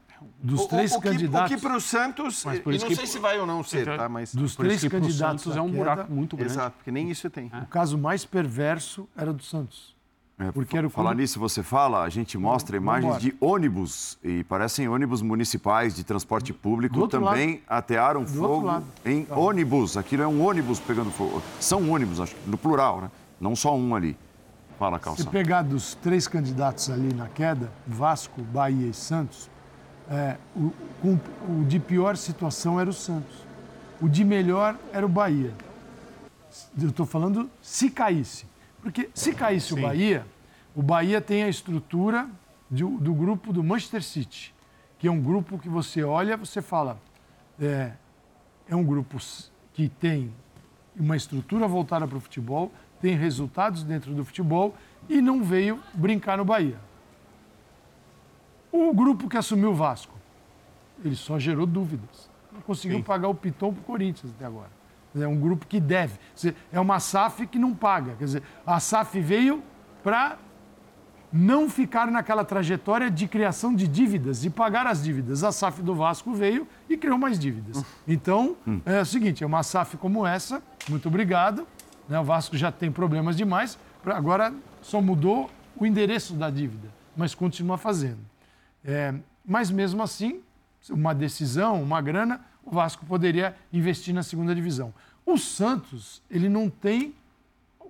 dos O- três o que- candidatos. O que para o Santos, Mas por e isso não que- sei se vai ou não ser, tá? Mas... Dos três candidatos é um queda, buraco muito grande. Exato, porque nem isso tem. O caso mais perverso era do Santos. É, Porque era o Falar nisso, você fala, a gente mostra imagens de ônibus, e parecem ônibus municipais de transporte Do público, também atearam outro fogo lado. em ônibus. Aquilo é um ônibus pegando fogo. São ônibus, acho no plural, né? Não só um ali. Fala, Se Calça. pegar dos três candidatos ali na queda, Vasco, Bahia e Santos, é, o, o de pior situação era o Santos. O de melhor era o Bahia. Eu estou falando se caísse. Porque se caísse o Bahia, o Bahia tem a estrutura de- do grupo do Manchester City, que é um grupo que você olha, você fala, é, é um grupo que tem uma estrutura voltada para o futebol, tem resultados dentro do futebol e não veio brincar no Bahia. O grupo que assumiu o Vasco, ele só gerou dúvidas. Não conseguiu pagar o Piton para o Corinthians até agora. É um grupo que deve. É uma SAF que não paga. Quer dizer, a SAF veio para não ficar naquela trajetória de criação de dívidas e pagar as dívidas. A SAF do Vasco veio e criou mais dívidas. Então, é o seguinte, é uma SAF como essa, muito obrigado. né, O Vasco já tem problemas demais, agora só mudou o endereço da dívida, mas continua fazendo. É, mas mesmo assim, uma decisão, uma grana, o Vasco poderia investir na segunda divisão. O Santos, ele não tem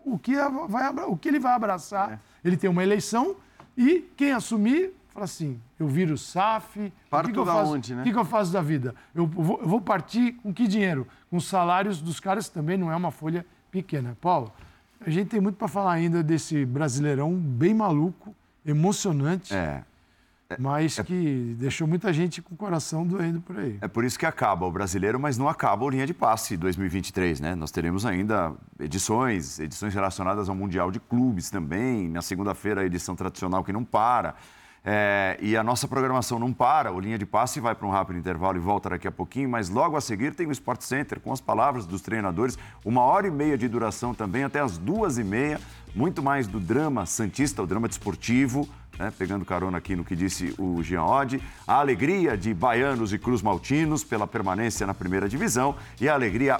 o que, vai, o que ele vai abraçar. Ele tem uma eleição e quem assumir, fala assim, eu viro SAF. o Parto que que da onde, né? O que, que eu faço da vida? Eu vou, eu vou partir com que dinheiro? Com os salários dos caras também não é uma folha pequena. Paulo, a gente tem muito para falar ainda desse brasileirão bem maluco, emocionante, É. mas que deixou muita gente com o coração doendo por aí. É por isso que acaba o brasileiro, mas não acaba o linha de passe 2023, né? Nós teremos ainda edições, edições relacionadas ao Mundial de Clubes também. Na segunda-feira, a edição tradicional que não para. É, e a nossa programação não para. O linha de passe vai para um rápido intervalo e volta daqui a pouquinho, mas logo a seguir tem o Sport Center com as palavras dos treinadores. Uma hora e meia de duração também, até as duas e meia. Muito mais do drama santista, o drama desportivo né, pegando carona aqui no que disse o Jean Oddi, a alegria de baianos e cruz maltinos pela permanência na primeira divisão e a alegria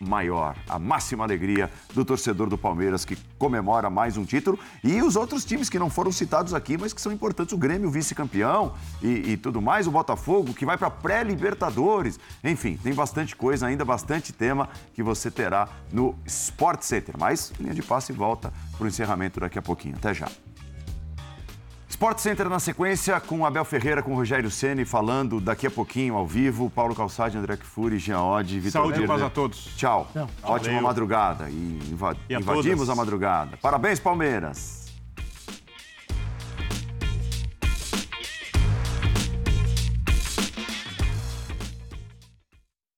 maior, a máxima alegria do torcedor do Palmeiras que comemora mais um título e os outros times que não foram citados aqui, mas que são importantes, o Grêmio vice-campeão e, e tudo mais, o Botafogo que vai para pré-libertadores, enfim, tem bastante coisa ainda, bastante tema que você terá no Sport Center, mas linha de passe volta para o encerramento daqui a pouquinho, até já. Sport Center na sequência com Abel Ferreira, com Rogério Ceni falando daqui a pouquinho ao vivo. Paulo Calçade, André Kfouri, Jean Oddi, Vitor Saúde e paz a todos. Tchau. Tchau. Ótima Valeu. madrugada. E, inva- E a invadimos todas. a madrugada. Parabéns, Palmeiras.